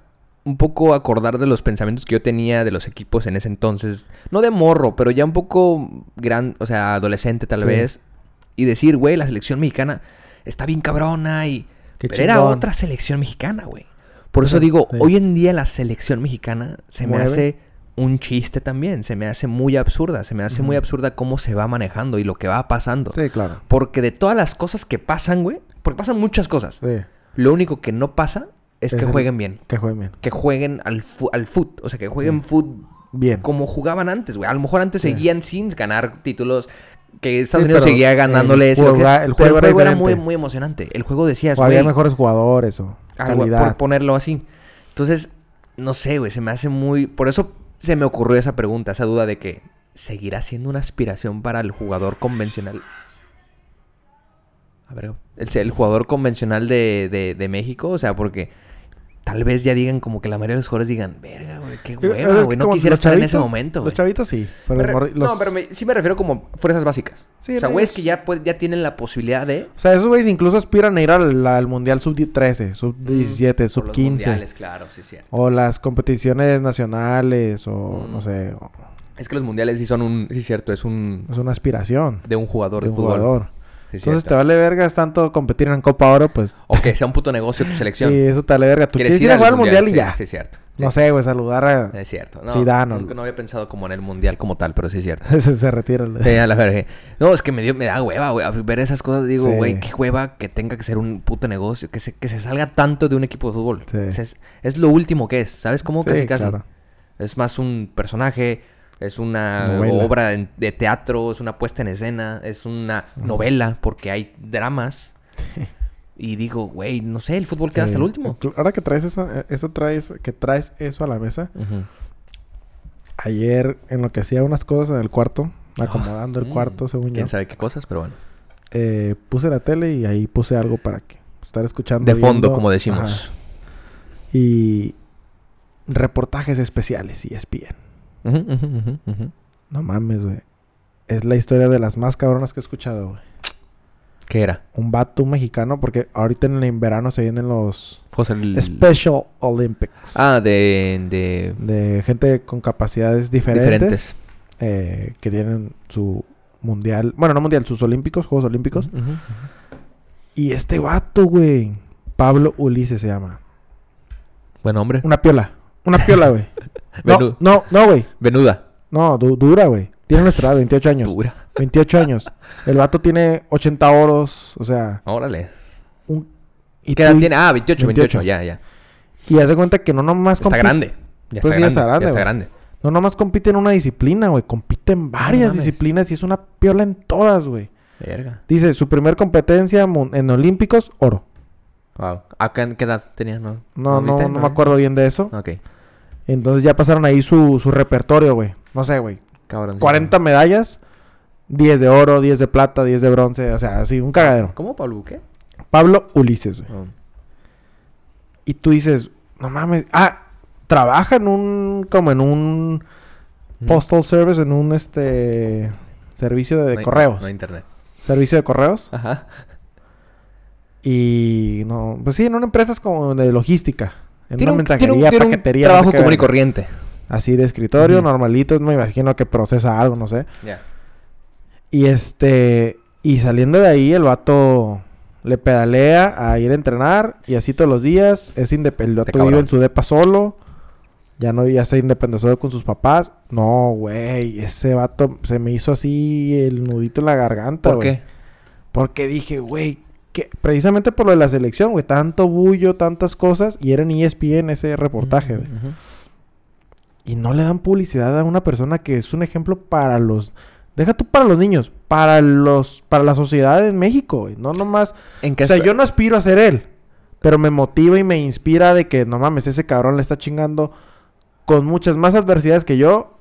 un poco acordar de los pensamientos que yo tenía de los equipos en ese entonces, no de morro, pero ya un poco gran, o sea, adolescente tal Sí. vez, y decir, güey, la selección mexicana está bien cabrona y... Qué pero era otra selección mexicana, güey. Por eso digo, sí. hoy en día la selección mexicana se me hace un chiste también. Se me hace muy absurda. Se me hace muy absurda cómo se va manejando y lo que va pasando. Sí, claro. Porque de todas las cosas que pasan, güey, porque pasan muchas cosas. Sí, Lo único que no pasa es, Es que el- jueguen bien. que jueguen bien. Que jueguen al, fu- al foot. O sea, que jueguen Sí. foot Bien. como jugaban antes, güey. A lo mejor antes Sí. seguían sin ganar títulos. Que Estados Sí, Unidos seguía ganándoles. el lo que- juego- el pero juego era muy, muy emocionante. El juego decías, O había güey, mejores jugadores o algo, calidad. por ponerlo así. Entonces, no sé, güey, se me hace muy... Por eso se me ocurrió esa pregunta, esa duda de que seguirá siendo una aspiración para el jugador convencional. A ver, el, el jugador convencional de, de, de México, o sea, porque tal vez ya digan como que la mayoría de los jugadores digan, verga, güey, qué es hueva, que güey, no quisiera estar en ese momento, Los güey. chavitos sí. Pero re- los- No, pero me- sí me refiero como fuerzas básicas. Sí, o sea, no, güeyes es- que ya, pues, ya tienen la posibilidad de... O sea, esos güeyes incluso aspiran a ir al, al Mundial Sub-13, Sub-17, por los Sub-15. mundiales, claro, sí, cierto. O las competiciones nacionales, o Mm. no sé. o- Es que los mundiales sí son un... Sí, cierto, es un... es una aspiración De un jugador de de, un fútbol. jugador. Sí, Entonces cierto. te vale vergas tanto competir en Copa Oro, pues. O que sea un puto negocio tu selección. Sí, eso te vale verga. Tú Quieres quieres ir a jugar al Mundial y sí, ya. Sí, es cierto. No sé, güey, saludar a. Es cierto. No, Zidane nunca no había pensado como en el mundial como tal, pero sí es cierto. <laughs> se, se retira. el- Sí, a la verga. No, es que me, dio, me da hueva, güey. a Ver esas cosas, digo, güey, qué hueva que tenga que ser un puto negocio. Que se, que se salga tanto de un equipo de fútbol. Sí. Es, es- lo último que es. ¿Sabes cómo? Casi, casi. claro. Es más un personaje, es una Novela. obra de, teatro, es una puesta en escena, es una novela, porque hay dramas. <laughs> y digo, güey, no sé, el fútbol queda Sí. hasta el último. Ahora que traes eso, eh, eso traes, que traes eso a la mesa. Ayer, en lo que hacía unas cosas en el cuarto, acomodando el Mm, cuarto, según yo, Quién sabe qué cosas, pero bueno. eh, puse la tele y ahí puse algo para que estar escuchando. De fondo, como decimos. Ajá. Y reportajes especiales y ESPN. Ujú, ujú, ujú. No mames, güey. Es la historia de las más cabronas que he escuchado, güey. ¿Qué era? Un vato mexicano, porque ahorita en el verano se vienen los José el- Special Olympics. Ah, de... de... De gente con capacidades diferentes, Diferentes. eh, que tienen su mundial, bueno, no mundial, sus olímpicos, Juegos Olímpicos. Y este vato, güey, Pablo Ulises se llama. Buen hombre. Una piola. Una piola, güey. <laughs> No, no, no, güey. Venuda. No, du- dura, güey. Tiene nuestra edad, 28 años. Dura. 28 años. El vato tiene 80 oros, o sea... Órale. Un, y ¿Qué edad tiene? Ah, 28, 28, 28. ya, ya. Y haz de cuenta que no nomás Está compite- grande. Ya Pues está, sí, ya grande, está grande, Ya está grande. No nomás compite en una disciplina, güey. Compite en varias disciplinas y es una piola en todas, güey. Verga. Dice, su primer competencia en Olímpicos, oro. Wow. ¿Acá en qué edad tenía? No, No, no, viste? no me acuerdo bien de eso. Ok. Entonces ya pasaron ahí su, su repertorio, güey. No sé, güey. Cabrón. sí. 40 medallas. 10 de oro, 10 de plata, 10 de bronce. O sea, así, un cagadero. ¿Cómo, Pablo Buque? Pablo Ulises, güey. Oh. Y tú dices, no mames. Ah, trabaja en un, como en un postal service, en un, este, servicio de, No correos. No internet. Servicio de correos. Ajá. Y no, pues sí, en una empresa es como de logística. En Tiene una un, mensajería, un, tiene un paquetería. no trabajo sé común y corriente. Así de escritorio, normalito. Me imagino que procesa algo, no sé. Ya. Y este, y saliendo de ahí, el vato le pedalea a ir a entrenar y así todos los días. Es independiente. El vato cabrón. vive en su depa solo. Ya no, ya se independizó con sus papás. No, güey, ese vato se me hizo así el nudito en la garganta, ¿Por güey. qué? Porque dije, güey, que precisamente por lo de la selección, güey, tanto bullo, tantas cosas, y era en ESPN ese reportaje, güey. Y no le dan publicidad a una persona que es un ejemplo para los deja tú para los niños, para los para la sociedad en México, güey, no nomás, ¿En qué o sea, yo no aspiro a ser él, pero me motiva y me inspira de que no mames, ese cabrón le está chingando con muchas más adversidades que yo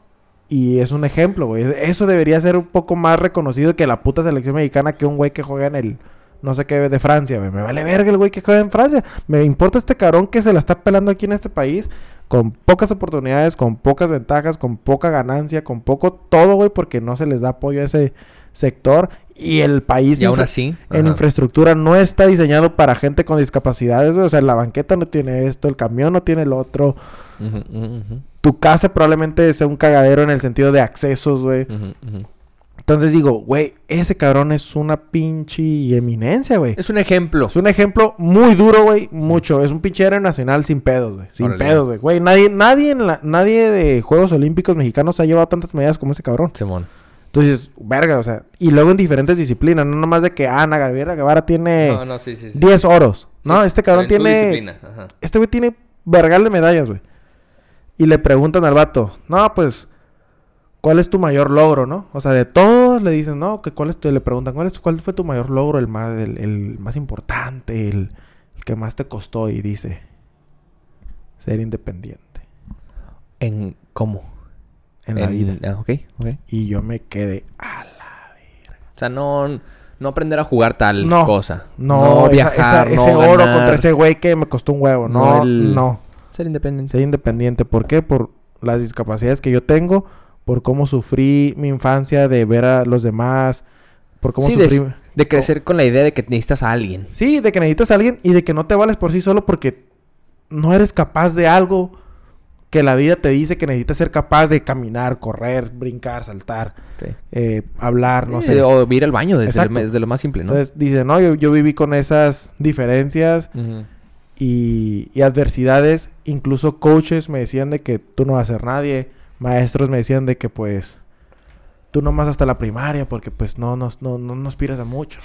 y es un ejemplo, güey. Eso debería ser un poco más reconocido que la puta selección mexicana que un güey que juega en el no sé qué de Francia. Me vale verga el güey que juega en Francia. Me importa este cabrón que se la está pelando aquí en este país con pocas oportunidades, con pocas ventajas, con poca ganancia, con poco todo, güey, porque no se les da apoyo a ese sector y el país Y aún infra- así. en ajá. infraestructura no está diseñado para gente con discapacidades, güey. O sea, la banqueta no tiene esto, el camión no tiene el otro. Tu casa probablemente sea un cagadero en el sentido de accesos, güey. Entonces digo, güey, ese cabrón es una pinche eminencia, güey. Es un ejemplo. Es un ejemplo muy duro, güey, mucho. Es un pinche héroe nacional sin pedos, güey. Sin Órale. pedos, güey. Güey, nadie, nadie, en la, nadie de Juegos Olímpicos mexicanos ha llevado tantas medallas como ese cabrón. Simón. Entonces, verga, o sea. Y luego en diferentes disciplinas, no nomás de que Ana Gabriela Guevara tiene No, no, sí, sí. sí. 10 oros. No, este cabrón tiene... Este güey tiene vergal de medallas, güey. Y le preguntan al vato, no, pues, ¿cuál es tu mayor logro, no? O sea, de todos le dicen, no, que cuál es tu... Le preguntan, ¿cuál, es, cuál fue tu mayor logro, el más, el, el más importante, el, el que más te costó? Y dice, ser independiente ¿En cómo? en la En- vida. ah, ok, ok. Y yo me quedé, a la... O sea, no, no aprender a jugar tal No, cosa. No, esa- viajar, esa- ese no oro ganar, contra ese güey que me costó un huevo. No, No el- no. Ser independiente. Ser independiente. ¿Por qué? Por las discapacidades que yo tengo, por cómo sufrí mi infancia de ver a los demás, por cómo Sí, de, sufrí... de crecer con la idea de que necesitas a alguien. Sí, de que necesitas a alguien y de que no te vales por sí solo porque no eres capaz de algo que la vida te dice que necesitas ser capaz de caminar, correr, brincar, saltar, Sí. eh, hablar, no Sí, sé. O ir al baño desde, lo, desde lo más simple, ¿no? Entonces dice, no, yo, yo viví con esas diferencias y adversidades. Incluso coaches me decían de que tú no vas a ser nadie. Maestros me decían de que pues tú nomás hasta la primaria porque pues no, no, no, no, aspiras a mucho.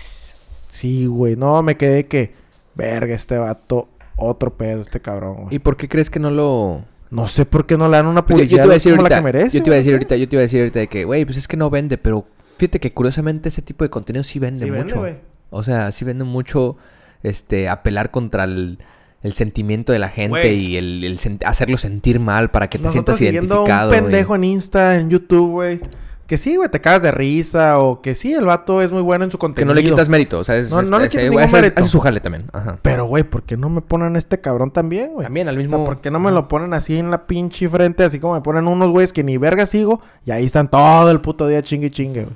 Sí, güey. No, me quedé que, verga, este vato, otro pedo, este cabrón, güey. ¿Y por qué crees que no lo...? No sé por qué no le dan una yo publicidad te iba a decir como la que merece. yo te iba a decir ahorita, yo te iba a decir ahorita de que, güey, pues es que no vende, pero fíjate que curiosamente ese tipo de contenido sí vende Sí, mucho. güey. o sea, sí vende mucho, este, apelar contra el, el sentimiento de la gente y el, el sen- hacerlo sentir mal para que te Nosotros sientas identificado. un pendejo en Insta, en YouTube, güey. Que sí, güey, te cagas de risa o que sí, el vato es muy bueno en su Que contenido. no le quitas mérito, o sea, es, No, es- no le quitas ningún hace- mérito. hace su jale también. Ajá. Pero, güey, ¿por qué no me ponen a este cabrón también, güey? También al O mismo... sea, ¿por qué no me lo ponen así en la pinche frente? Así como me ponen unos güeyes que ni verga sigo. Y ahí están todo el puto día chingue y chingue, güey.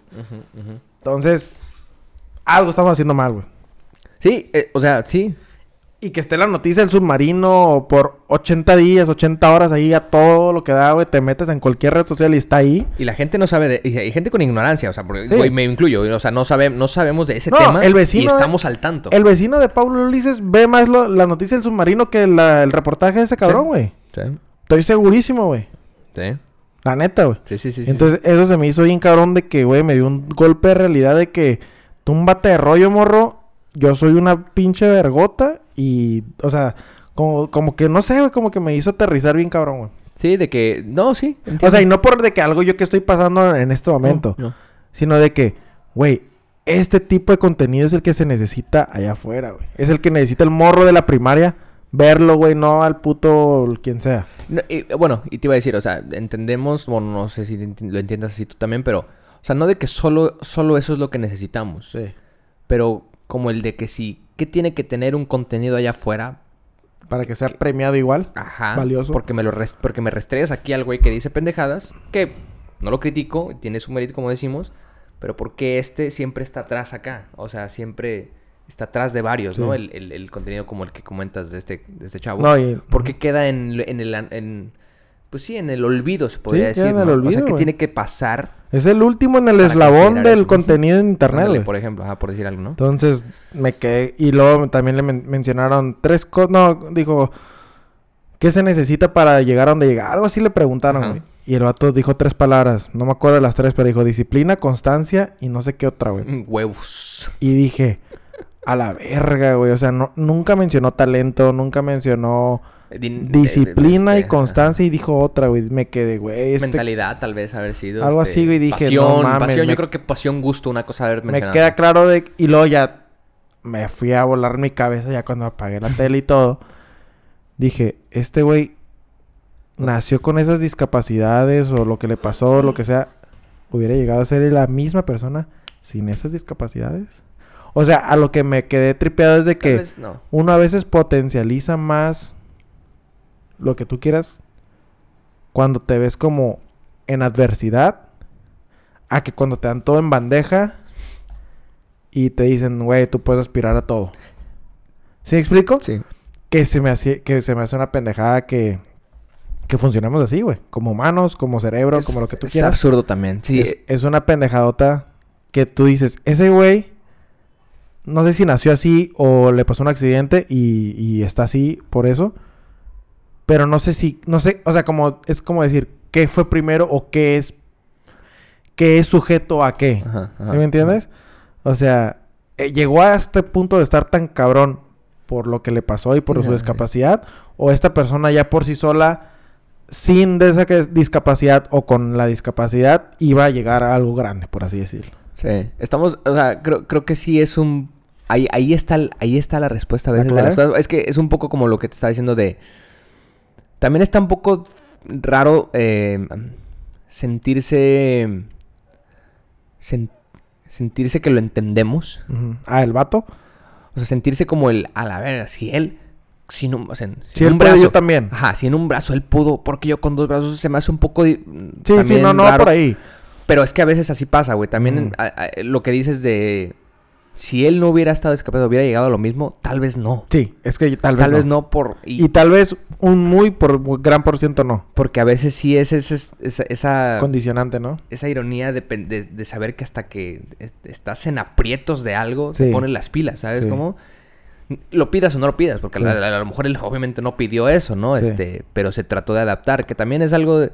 Entonces, algo estamos haciendo mal, güey. Sí, eh, o sea, sí. Y que esté la noticia del submarino por 80 días, 80 horas ahí a todo lo que da, güey. Te metes en cualquier red social y está ahí. Y la gente no sabe de... Y hay gente con ignorancia, o sea, porque, Sí. güey, me incluyo. O sea, no, sabe, no sabemos de ese No, tema el vecino y de- estamos al tanto. El vecino de Pablo Ulises ve más lo- la noticia del submarino que la- el reportaje de ese cabrón, güey. Sí. Estoy segurísimo, güey. Sí. La neta, güey. Sí, sí, sí. sí. Entonces, eso se me hizo bien cabrón de que, güey, me dio un golpe de realidad de que túmbate de rollo, morro. Yo soy una pinche vergota y, o sea, como, como que, no sé, güey, como que me hizo aterrizar bien cabrón, güey. Sí, de que... No, sí. O sea, y no por de que algo yo que estoy pasando en este momento, No, no. sino de que, güey, este tipo de contenido es el que se necesita allá afuera, güey. Es el que necesita el morro de la primaria verlo, güey, no al puto quien sea. No, y, bueno, y te iba a decir, o sea, entendemos, bueno, no sé si lo entiendas así tú también, pero, o sea, no de que solo, solo eso es lo que necesitamos, Sí. pero como el de que sí, tiene que tener un contenido allá afuera, Para que sea premiado igual. ajá, Valioso. porque me lo res- porque me restregas aquí al güey que dice pendejadas, que no lo critico, tiene su mérito como decimos, pero porque este siempre está atrás acá, o sea, siempre está atrás de varios, ¿no? El, el- el contenido como el que comentas de este, de este chavo. No, y... Porque queda en, en el... en- pues sí, en el olvido, se podría Sí, decir. en el ¿no? o olvido, sea, que tiene que pasar. Es el último en el eslabón del contenido en internet, ándale, por ejemplo, ajá, por decir algo, ¿no? Entonces me quedé. Y luego también le men- mencionaron tres cosas. No, dijo. ¿Qué se necesita para llegar a donde llega? Algo así le preguntaron, güey. Y el vato dijo tres palabras. No me acuerdo de las tres, pero dijo disciplina, constancia y no sé qué otra, güey. Mm, Huevos. Y dije, a la verga, güey. O sea, no, nunca mencionó talento, nunca mencionó din- disciplina y este, constancia. Y dijo otra, güey. Me quedé, güey. Este Mentalidad, tal vez, haber sido. Algo este, así, güey, dije, Pasión, no mames, pasión. me- Yo creo que pasión, gusto, una cosa haber me mencionado. queda claro de... Y luego ya me fui a volar mi cabeza ya cuando apagué la tele y todo. Dije, este güey nació con esas discapacidades o lo que le pasó, lo que sea. Hubiera llegado a ser la misma persona sin esas discapacidades. O sea, a lo que me quedé tripeado es de que no. uno a veces potencializa más lo que tú quieras cuando te ves como en adversidad a que cuando te dan todo en bandeja y te dicen, güey, tú puedes aspirar a todo. ¿Sí me explico? Sí. Que se me hace, que se me hace una pendejada que, que funcionemos así, güey. Como humanos, como cerebro, Es- como lo que tú es quieras. absurdo también. Sí. Es, es una pendejadota que tú dices, ese güey, no sé si nació así o le pasó un accidente y, y está así por eso. Pero no sé si, no sé, o sea, como, es como decir, ¿qué fue primero o qué es, qué es sujeto a qué? Ajá, ajá, ¿Sí me entiendes? O sea, eh, llegó a este punto de estar tan cabrón por lo que le pasó y por su discapacidad, o esta persona ya por sí sola, sin de esa discapacidad o con la discapacidad, iba a llegar a algo grande, por así decirlo. Sí, estamos, o sea, creo, creo que sí es un... Ahí, ahí, está, ahí está la respuesta a ¿La veces de las cosas. Es que es un poco como lo que te estaba diciendo de... También está un poco raro eh, sentirse... sen- sentirse que lo entendemos. Ah, el vato. O sea, sentirse como el... A la verga, si él... Si, no, o sea, si Si en él un puede, brazo... yo también. Ajá, si en un brazo él pudo, porque yo con dos brazos se me hace un poco... Sí, sí, no, no, raro. por ahí. Pero es que a veces así pasa, güey. También Ujú. a- a- lo que dices de... Si él no hubiera estado discapacitado, hubiera llegado a lo mismo, tal vez no. Sí, es que tal vez Tal no. vez no por... Y, Y tal vez un muy por gran por ciento no. Porque a veces sí es, es- esa, esa, Condicionante, ¿no? esa ironía de, de- de saber que hasta que es- estás en aprietos de algo, Sí. te pones las pilas, ¿sabes Sí. cómo? Lo pidas o no lo pidas, porque Sí. a, a- a lo mejor él obviamente no pidió eso, ¿no? Este, pero se trató de adaptar, que también es algo de,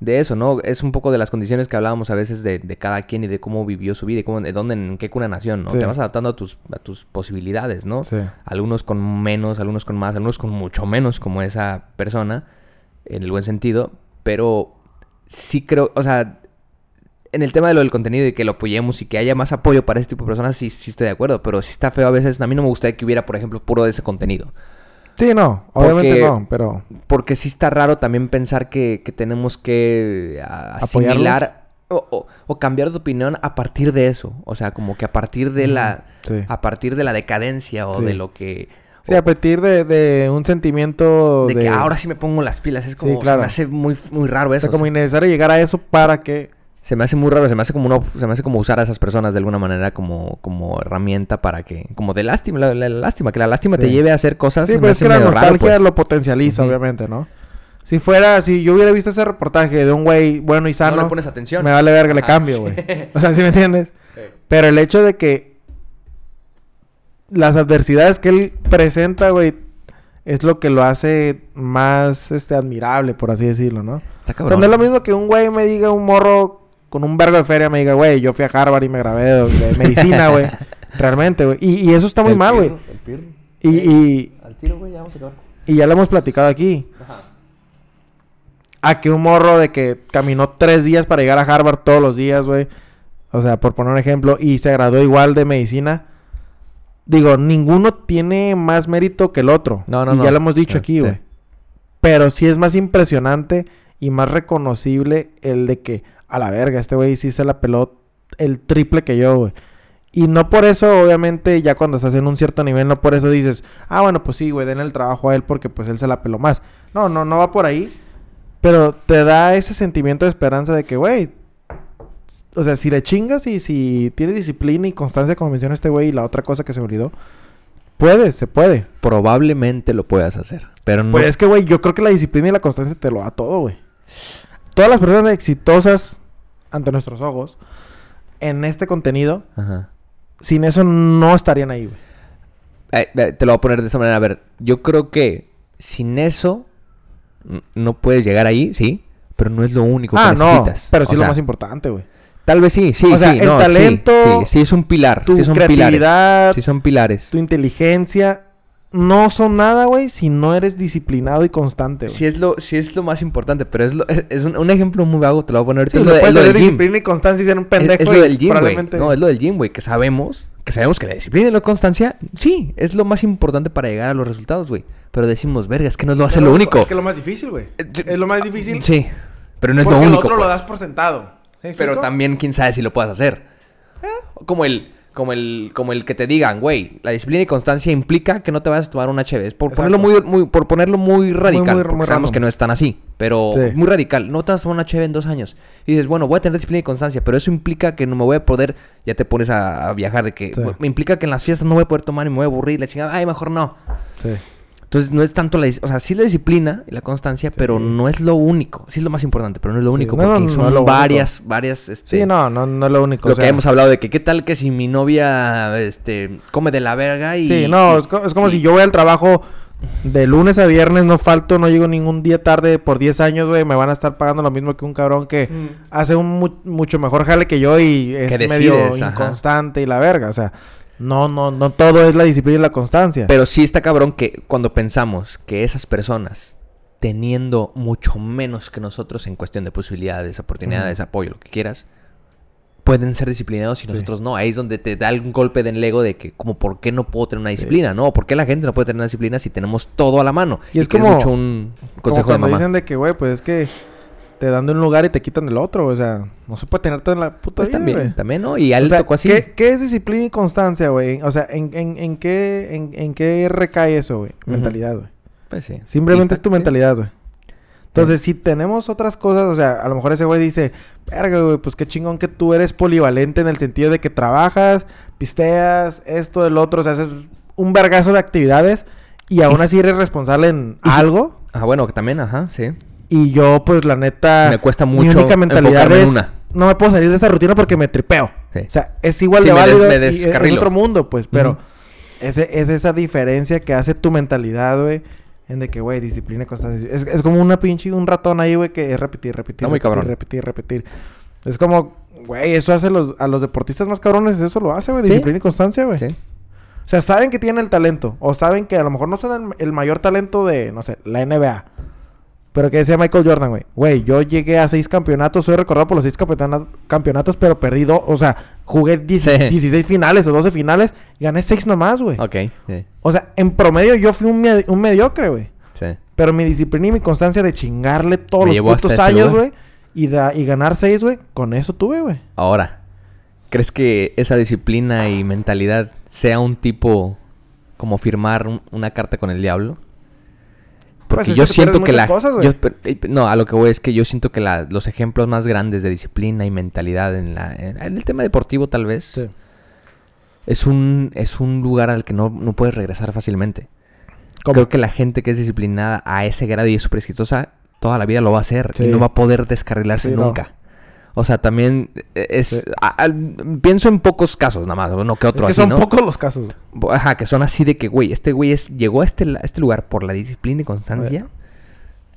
de eso, ¿no? Es un poco de las condiciones que hablábamos a veces de, de cada quien y de cómo vivió su vida y cómo, de dónde, en qué cuna nació, ¿no? Sí. Te vas adaptando a tus, a tus posibilidades, ¿no? Sí. Algunos con menos, algunos con más, algunos con mucho menos como esa persona, en el buen sentido, pero sí creo, o sea, en el tema de lo del contenido y que lo apoyemos y que haya más apoyo para este tipo de personas, sí, sí estoy de acuerdo, pero sí está feo a veces, a mí no me gustaría que hubiera, por ejemplo, puro de ese contenido, Sí, no. Obviamente Porque- no, pero... porque sí está raro también pensar que, que tenemos que a- ¿Apoyarlos? asimilar o, o- o cambiar de opinión a partir de eso, o sea, como que a partir de la... Sí. A partir de la decadencia o Sí. de lo que... Sí, a partir de, de un sentimiento de, que ahora sí me pongo las pilas. Es como, claro. se me hace muy, muy raro O eso. sea, como innecesario llegar a eso para que... se me hace muy raro, se me hace como no, se me hace como usar a esas personas de alguna manera como, como herramienta para que, como de lástima, la, la- la lástima, que la lástima te lleve a hacer cosas. Sí, me pues es que la raro, nostalgia pues. lo potencializa, obviamente, ¿no? Si fuera, si yo hubiera visto ese reportaje de un güey bueno y No sano, le pones atención. me vale verga, le Ajá, cambio, güey. <laughs> O sea, ¿sí me entiendes? Sí. Pero el hecho de que las adversidades que él presenta, güey, es lo que lo hace más este admirable, por así decirlo, ¿no? Está O sea, cabrón. no es lo mismo que un güey me diga, un morro con un vergo de feria me diga, güey, yo fui a Harvard y me grabé de, de medicina, güey. <laughs> Realmente, güey. Y, y eso está muy El mal, güey. Y, y, Al tiro, güey, ya vamos a acabar. y ya lo hemos platicado aquí. A que un morro de que caminó tres días para llegar a Harvard todos los días, güey. O sea, por poner un ejemplo, y se graduó igual de medicina. Digo, ninguno tiene más mérito que el otro. No, no, y no. ya lo hemos dicho Sí, aquí, sí. güey. Pero sí es más impresionante y más reconocible el de que, a la verga, este güey sí se la peló el triple que yo, güey. Y no por eso, obviamente, ya cuando estás en un cierto nivel, no por eso dices, ah, bueno, pues sí, güey, den el trabajo a él porque pues él se la peló más. No, no, no va por ahí. Pero te da ese sentimiento de esperanza de que, güey, o sea, si le chingas y si tienes disciplina y constancia, como menciona este güey, y la otra cosa que se me olvidó, puedes, se puede. Probablemente lo puedas hacer. Pero no. Pues es que, güey, yo creo que la disciplina y la constancia te lo da todo, güey. Todas las personas exitosas ante nuestros ojos en este contenido, Ajá. sin eso no estarían ahí, güey. Eh, te lo voy a poner de esa manera. A ver, yo creo que sin eso no puedes llegar ahí, sí. Pero no es lo único Ah, que no, necesitas. pero sí O es lo más importante, güey. Tal vez sí, sí, O sea, sí. el no, sí, talento, Sí, sí, es un pilar. Tu sí son pilares. creatividad, Sí son pilares. tu inteligencia, no son nada, güey, si no eres disciplinado y constante, güey. Sí es lo, sí es lo más importante, pero es, lo- es, es un, un ejemplo muy vago, te lo voy a poner ahorita. Sí, es lo, de- es lo del gym. disciplina y constancia y ser un pendejo. es, lo del gym, güey. probablemente... No, es lo del gym, güey. Que sabemos, que sabemos que la disciplina y la constancia, sí, es lo más importante para llegar a los resultados, güey. Pero decimos, verga, es que no es lo hace lo único. Es que lo más difícil, güey. Eh, Es lo más difícil. Sí, pero no es porque lo único. el otro lo pues. das por sentado. ¿Sí me Pero también quién sabe si lo puedas hacer. ¿Eh? Como el, como el, como el que te digan, güey, la disciplina y constancia implica que no te vas a tomar una HB. Por ponerlo muy, muy, por ponerlo muy radical. muy- muy sabemos que no es tan así. Pero Sí. muy radical. No te vas a tomar una HB en dos años. Y dices, bueno, voy a tener disciplina y constancia, pero eso implica que no me voy a poder. Ya te pones a, a viajar de que Sí. me implica que en las fiestas no voy a poder tomar y me voy a aburrir. La chingada, ay, mejor no. Sí. Entonces no es tanto la, o sea, sí la disciplina y la constancia, pero no es lo único. Sí es lo más importante, pero no es lo Sí, único no, porque no, son único. varias, varias, este, Sí, no, no, no es lo único. lo o sea, que hemos hablado de que qué tal que si mi novia, este, come de la verga y... Sí, no, y- es, co- es como y- si yo voy al trabajo de lunes a viernes, no falto, no llego ningún día tarde por 10 años, güey. Me van a estar pagando lo mismo que un cabrón que hace un mu- mucho mejor jale que yo y es Que medio ajá. inconstante y la verga. O sea, no, no, no todo es la disciplina y la constancia. Pero sí está cabrón que cuando pensamos que esas personas, teniendo mucho menos que nosotros en cuestión de posibilidades, oportunidades, apoyo, lo que quieras, pueden ser disciplinados y Sí. nosotros no. Ahí es donde te da un golpe del ego de que, como, ¿por qué no puedo tener una disciplina? No, ¿por qué la gente no puede tener una disciplina si tenemos todo a la mano? Y es que como- mucho un Como consejo de cuando mamá. dicen de que, güey, pues es que te dan de un lugar y te quitan del otro. O sea, no se puede tener todo en la puta Pues vida, también, también, ¿no? Y a él O le sea, tocó así. ¿qué, qué es disciplina y constancia, güey? O sea, ¿en, en, en qué, en, en qué recae eso, güey? Mentalidad, güey. Pues sí. Simplemente es tu mentalidad, güey. Entonces, si tenemos otras cosas, o sea, a lo mejor ese güey dice, verga, güey, pues qué chingón que tú eres polivalente en el sentido de que trabajas, pisteas, esto, el otro, o sea, haces un vergazo de actividades y aún así eres responsable en y algo. Ah, bueno, que también, ajá, sí. Y yo, pues, la neta, Me cuesta mi mucho única mentalidad en es, una. no me puedo salir de esta rutina porque me tripeo. Sí. O sea, es igual Sí, de me des- válido me y es- es otro mundo, pues, pero ese, es esa diferencia que hace tu mentalidad, güey, en de que, güey, disciplina y constancia. Es, es como una pinche, un ratón ahí, güey, que es repetir, repetir, muy repetir, cabrón. repetir, repetir. Es como, güey, eso hace los, a los deportistas más cabrones, eso lo hace, güey, Sí. disciplina y constancia, güey. Sí. O sea, saben que tienen el talento, o saben que a lo mejor no son el, el mayor talento de, no sé, la NBA. Pero que decía Michael Jordan, güey. Güey, yo llegué a seis campeonatos, soy recordado por los seis campeona- campeonatos, pero perdí dos. O sea, jugué 10 Sí. 16 finales o 12 finales gané seis nomás, güey. Ok, sí. O sea, en promedio yo fui un, un mediocre, güey. Sí. Pero mi disciplina y mi constancia de chingarle todos Me los putos este años, güey. Y, da- y ganar seis, güey. Con eso tuve, güey. Ahora, ¿crees que esa disciplina y mentalidad sea un tipo como firmar un- una carta con el diablo? Porque Pues es yo que siento que la... cosas, yo- eh, no, a lo que voy es que yo siento que la- los ejemplos más grandes de disciplina y mentalidad en, la, en, en el tema deportivo tal vez es, un, es un lugar al que no, no puedes regresar fácilmente. ¿Cómo? Creo que la gente que es disciplinada a ese grado y es súper exitosa, toda la vida lo va a hacer Sí. y no va a poder descarrilarse Sí, no. O sea, también es... Sí. a- al- pienso en pocos casos nada más, no que Es otro que así, son ¿no? pocos los casos. Ajá, que son así de que, güey, este güey es, llegó a este, a este lugar por la disciplina y constancia.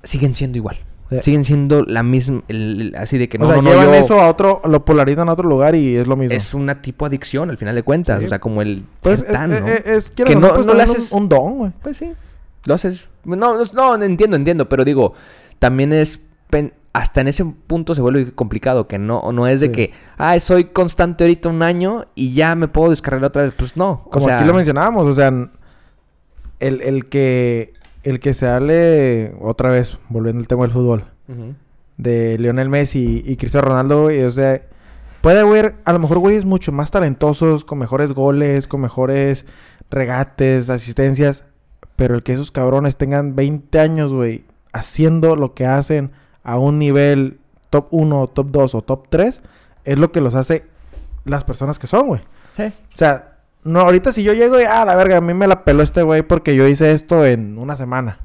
Siguen siendo igual. Sí. Siguen siendo la misma, el- el- así de que no, o sea, no, no, llevan yo- eso a otro, lo polarizan a otro lugar y es lo mismo. es una tipo adicción al final de cuentas. O sea, como el pues, ser tan, es, ¿no? es, es- Que o no- pues, no le haces- un, un don, güey. Pues sí. Lo haces. No, no, no, entiendo, entiendo. Pero digo, también es. pen- hasta en ese punto se vuelve complicado. Que no, no es de Sí. que, ah, soy constante ahorita un año y ya me puedo descargar otra vez. Pues no. Como o sea, aquí lo mencionábamos, o sea, el, el que el que se hable otra vez, volviendo al tema del fútbol, de Lionel Messi y Cristiano Ronaldo, güey, o sea, puede haber a lo mejor güeyes mucho más talentosos, con mejores goles, con mejores regates, asistencias, pero el que esos cabrones tengan 20 años, güey, haciendo lo que hacen a un nivel top 1, top 2 o top 3, es lo que los hace las personas que son, güey. Sí. O sea, no, ahorita si yo llego y, ah, la verga, a mí me la peló este güey porque yo hice esto en una semana.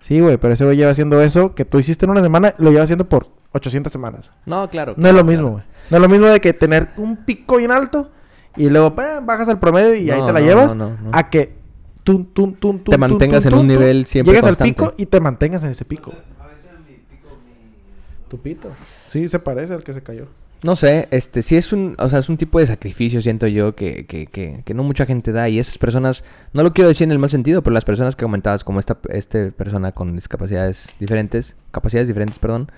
Sí, güey, pero ese güey lleva haciendo eso que tú hiciste en una semana, lo lleva haciendo por 800 semanas. No, claro. No es lo mismo, claro. güey. No es lo mismo de que tener un pico bien alto y luego pa, bajas al promedio y ahí te la no, llevas no, a que tú, tú, tú, tú, Te mantengas en un nivel siempre Llegas constante. al pico y te mantengas en ese pico. A veces mi pico, mi... Tu pito. Sí, se parece al que se cayó. No sé, este, sí es un, o sea, es un tipo de sacrificio, siento yo, que, que, que, que no mucha gente da. Y esas personas, no lo quiero decir en el mal sentido, pero las personas que comentabas, como esta este persona con discapacidades diferentes, capacidades diferentes, perdón,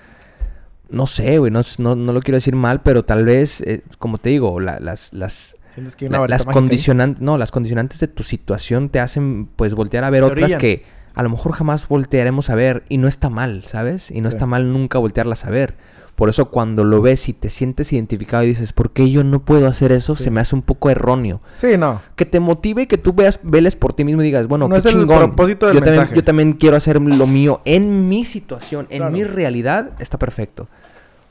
no sé, güey, no, no, no lo quiero decir mal, pero tal vez, eh, como te digo, la- las, las, la- las condicionantes, no, las condicionantes de tu situación te hacen, pues, voltear a ver Te otras orillan. que a lo mejor jamás voltearemos a ver. Y no está mal, ¿sabes? Y no Sí. está mal nunca voltearlas a ver. Por eso cuando lo ves y te sientes identificado y dices, ¿por qué yo no puedo hacer eso? Sí. Se me hace un poco erróneo. Sí, no. Que te motive y que tú veas, veles por ti mismo y digas, bueno, No qué es el chingón. propósito del yo, también, mensaje. yo también quiero hacer lo mío en mi situación, en Claro. mi realidad, está perfecto.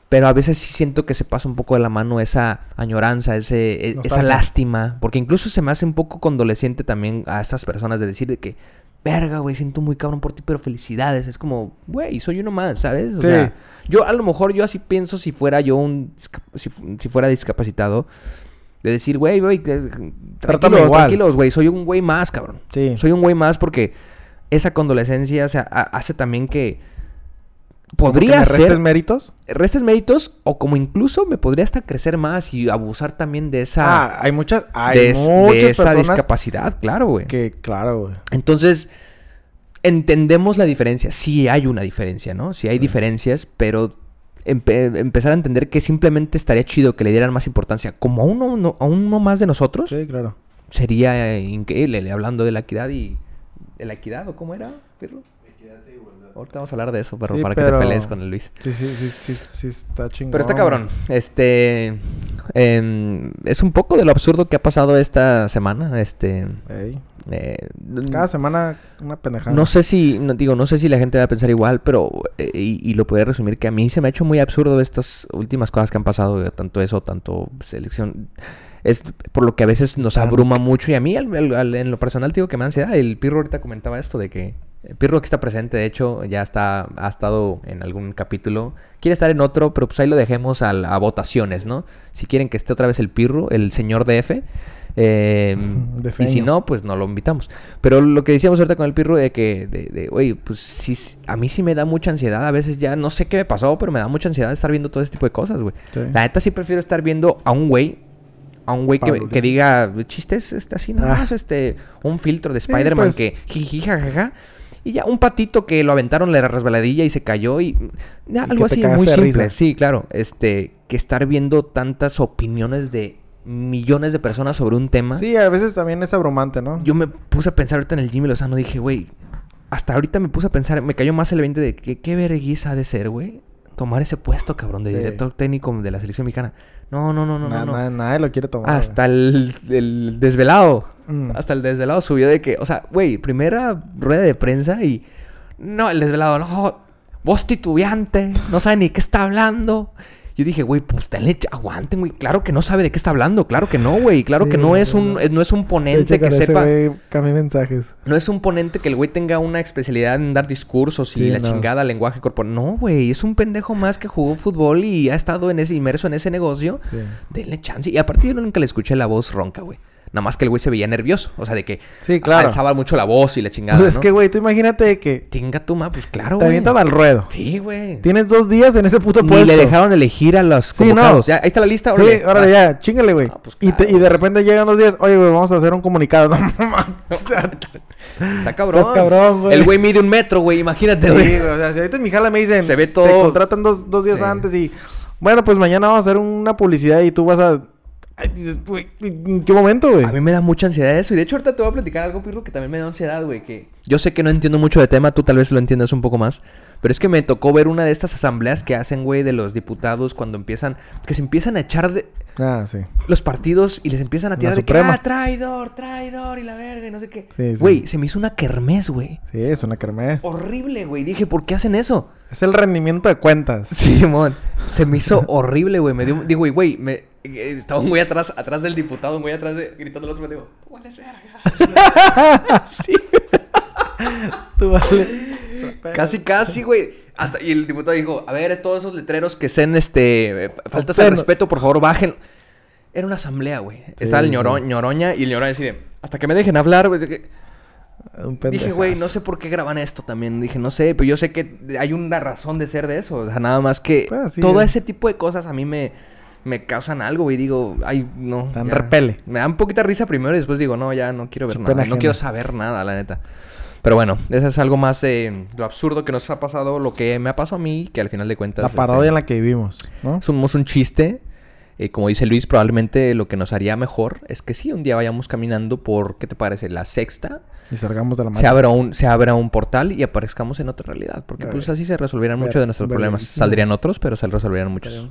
Pero a veces sí siento que se pasa un poco de la mano esa añoranza, ese, e- esa lástima. Porque incluso se me hace un poco condoleciente también a estas personas de decir de que, verga, güey, siento muy cabrón por ti, pero felicidades. Es como, güey, soy uno más, ¿sabes? O Sí. sea, yo a lo mejor yo así pienso si fuera yo un, si, si fuera discapacitado. De decir, güey, güey, tranquilos, igual. tranquilos, güey, soy un güey más, cabrón. Sí. Soy un güey más porque esa condolescencia o sea, ha- hace también que podría me restes ser méritos? restes méritos o como incluso me podría hasta crecer más y abusar también de esa Ah, hay muchas, hay de, esa discapacidad, claro, güey. que, claro, güey. Entonces entendemos la diferencia, sí hay una diferencia, ¿no? Sí hay Sí. diferencias, pero empe- empezar a entender que simplemente estaría chido que le dieran más importancia como a uno, no- a uno más de nosotros Sí, claro. sería increíble hablando de la equidad y de la equidad o cómo era, Pirlo? Ahorita vamos a hablar de eso, perro, Sí, para que te pelees con el Luis. Sí, sí, sí, sí, sí, está chingón. Pero está cabrón. Este. em, es un poco de lo absurdo que ha pasado esta semana. Este. Ey, eh, Cada semana una pendejada. no sé si. No, digo, no sé si la gente va a pensar igual, pero. eh, y, y lo podría resumir que a mí se me ha hecho muy absurdo estas últimas cosas que han pasado. eh, Tanto eso, tanto selección. Es por lo que a veces nos abruma mucho. Y a mí, al- al- al- en lo personal, digo que me da ansiedad. El Pirro ahorita comentaba esto de que. El Pirro que está presente, de hecho, ya está, ha estado en algún capítulo. Quiere estar en otro, pero pues ahí lo dejemos a, a votaciones, ¿no? Si quieren que esté otra vez el Pirro, el señor DF. eh, <laughs> De y si no, pues no lo invitamos. Pero lo que decíamos ahorita con el Pirro de que, de, de, oye, pues sí, a mí sí me da mucha ansiedad. A veces ya no sé qué me pasó, pero me da mucha ansiedad estar viendo todo este tipo de cosas, güey. Sí. La neta sí prefiero estar viendo a un güey, a un güey que, diga chistes, este, así nada Ah. más, este, un filtro de Spider-Man pues. que jiji, jajaja. Y ya, un patito que lo aventaron la resbaladilla y se cayó y... ya, Y algo así, muy simple. risa. Sí, claro. Este, que estar viendo tantas opiniones de millones de personas sobre un tema. Sí, a veces también es abrumante, ¿no? Yo me puse a pensar ahorita en el Jimmy Lozano, dije, güey, hasta ahorita me puse a pensar, me cayó más el 20 de que qué vergüenza ha de ser, güey, tomar ese puesto, cabrón, de Sí. director técnico de la selección mexicana. No, no, no, no, Na- no. no. na- nadie lo quiere tomar. Hasta el, el desvelado. Mm. hasta el desvelado subió de que, o sea, güey, primera rueda de prensa y no, el desvelado, no, voz titubeante, no sabe ni qué está hablando. Yo dije, güey, pues denle, aguanten, güey. Claro que no sabe de qué está hablando. Claro que no, güey. Claro Sí, que no es un, no. eh, es un ponente hecho, que sepa. mensajes. No es un ponente que el güey tenga una especialidad en dar discursos y Sí, la no. chingada, lenguaje corporal. No, güey. Es un pendejo más que jugó fútbol y ha estado en ese, inmerso en ese negocio. Sí. Denle chance. Y aparte yo nunca le escuché la voz ronca, güey. Nada más que el güey se veía nervioso. O sea, de que Sí, claro. alzaba mucho la voz y la chingada, Pues es ¿no? que, güey, tú imagínate que Tinga tu ma, pues claro, te güey. avientan al ruedo. Sí, güey. Tienes dos días en ese puto puesto. le dejaron elegir a los Sí, no. convocados. Ya, ahí está la lista, Sí, órale. órale, vas. ya, chingale, güey. Ah, pues y, te- y de repente llegan dos días, oye, güey, vamos a hacer un comunicado. <laughs> No Está cabrón. Estás cabrón, güey. El güey mide un metro, güey. Imagínate, sí, güey. güey, o sea, si ahorita en mi jala me dicen, Se ve te todo- contratan dos, dos días Sí. antes y, bueno, pues mañana vamos a hacer una publicidad y tú vas a... Ay, dices, güey, ¿en qué momento, güey? A mí me da mucha ansiedad eso. Y de hecho, ahorita te voy a platicar algo, Pirro, que también me da ansiedad, güey. Que yo sé que no entiendo mucho de tema, tú tal vez lo entiendas un poco más. Pero es que me tocó ver una de estas asambleas que hacen, güey, de los diputados cuando empiezan. Que se empiezan a echar de Ah, sí. los partidos y les empiezan a tirar de que, ah, traidor, traidor y la verga y no sé qué. Sí, sí. Güey, se me hizo una kermés, güey. Sí, es una kermés. Horrible, güey. Dije, ¿por qué hacen eso? Es el rendimiento de cuentas. <laughs> Sí, mon. Se me hizo horrible, güey. Me dio, digo, güey, güey, me estaba un güey atrás, atrás del diputado, güey atrás de, gritando al otro, me digo, tú vales verga. <laughs> sí, Tú vale. <laughs> casi, casi, güey. Hasta, y el diputado dijo, a ver, todos esos letreros que sean, este, eh, faltas de Obscenos. respeto, por favor, bajen. Era una asamblea, güey. Estaba el ñoro- ñoroña y el ñoroña así de, hasta que me dejen hablar, güey. Un Dije, güey, no sé por qué graban esto también. Dije, no sé, pero yo sé que hay una razón de ser de eso. O sea, nada más que Pues, todo es. ese tipo de cosas a mí me, me causan algo, güey. Digo, ay, no. Dan ya. repele. Me da un poquita risa primero y después digo, no, ya no quiero ver nada. No quiero saber nada, la neta. Pero bueno, eso es algo más de lo absurdo que nos ha pasado, lo que me ha pasado a mí, que al final de cuentas. La este, parodia en la que vivimos, ¿no? Somos un chiste. Eh, como dice Luis, probablemente lo que nos haría mejor es que sí, un día vayamos caminando por, ¿qué te parece? La sexta Y salgamos de la se abra un se abra un portal y aparezcamos en otra realidad porque pues así se resolvieran muchos de nuestros problemas saldrían otros pero se resolverían muchos.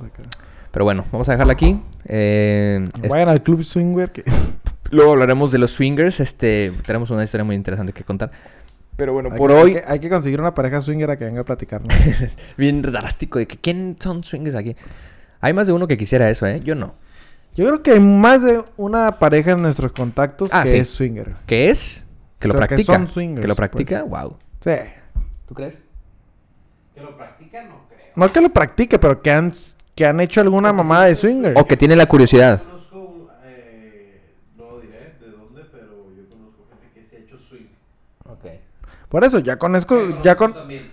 Pero bueno vamos a dejarla aquí Eh, es- Vayan al club swinger que... <laughs> luego hablaremos de los swingers este tenemos una historia muy interesante que contar pero bueno Hay por que- hoy Hay que, hay que conseguir una pareja swinger a que venga a platicar, ¿no? <laughs> bien drástico de que quién son swingers aquí hay más de uno que quisiera eso eh yo no Yo creo que hay más de una pareja en nuestros contactos Ah, que sí. es swinger. ¿qué es que lo O sea, que practica son swingers, que lo pues. practica wow Sí. tú crees Que lo practica, no creo. No que lo practique, pero que han, que han hecho alguna mamada de swinger. o que tiene la curiosidad Conozco, un, no diré de dónde, pero yo conozco gente que se ha hecho swing. Por eso, ya conozco... Que Ya con, ¿Eh? también.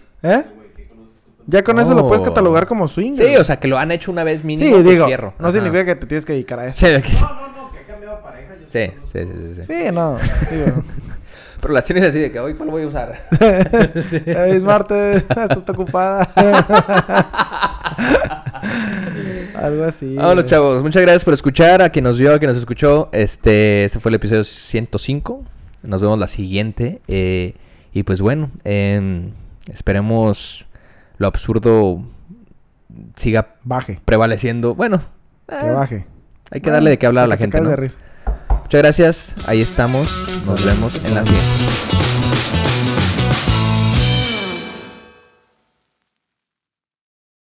Ya con eso lo puedes Oh. catalogar como swinger. sí o sea que lo han hecho una vez mínimo Sí, digo, no Ajá. significa que te tienes que dedicar a eso. Sí. No, no, no, que ha cambiado pareja. Yo Sí, sí, sí, sí, sí. Sí, no. Digo, <laughs> Pero las tienes así de que hoy cuál voy a usar. <laughs> es martes, <laughs> estás ocupada. <laughs> Algo así. Vámonos, chavos. Muchas gracias por escuchar. A quien nos vio, a quien nos escuchó. Este, este fue el episodio 105. Nos vemos la siguiente. eh, y pues bueno, em, esperemos lo absurdo siga Baje, prevaleciendo. Bueno, que eh, baje. hay que darle de qué hablar a la gente. Muchas gracias. Ahí estamos. Nos vemos en la siguiente.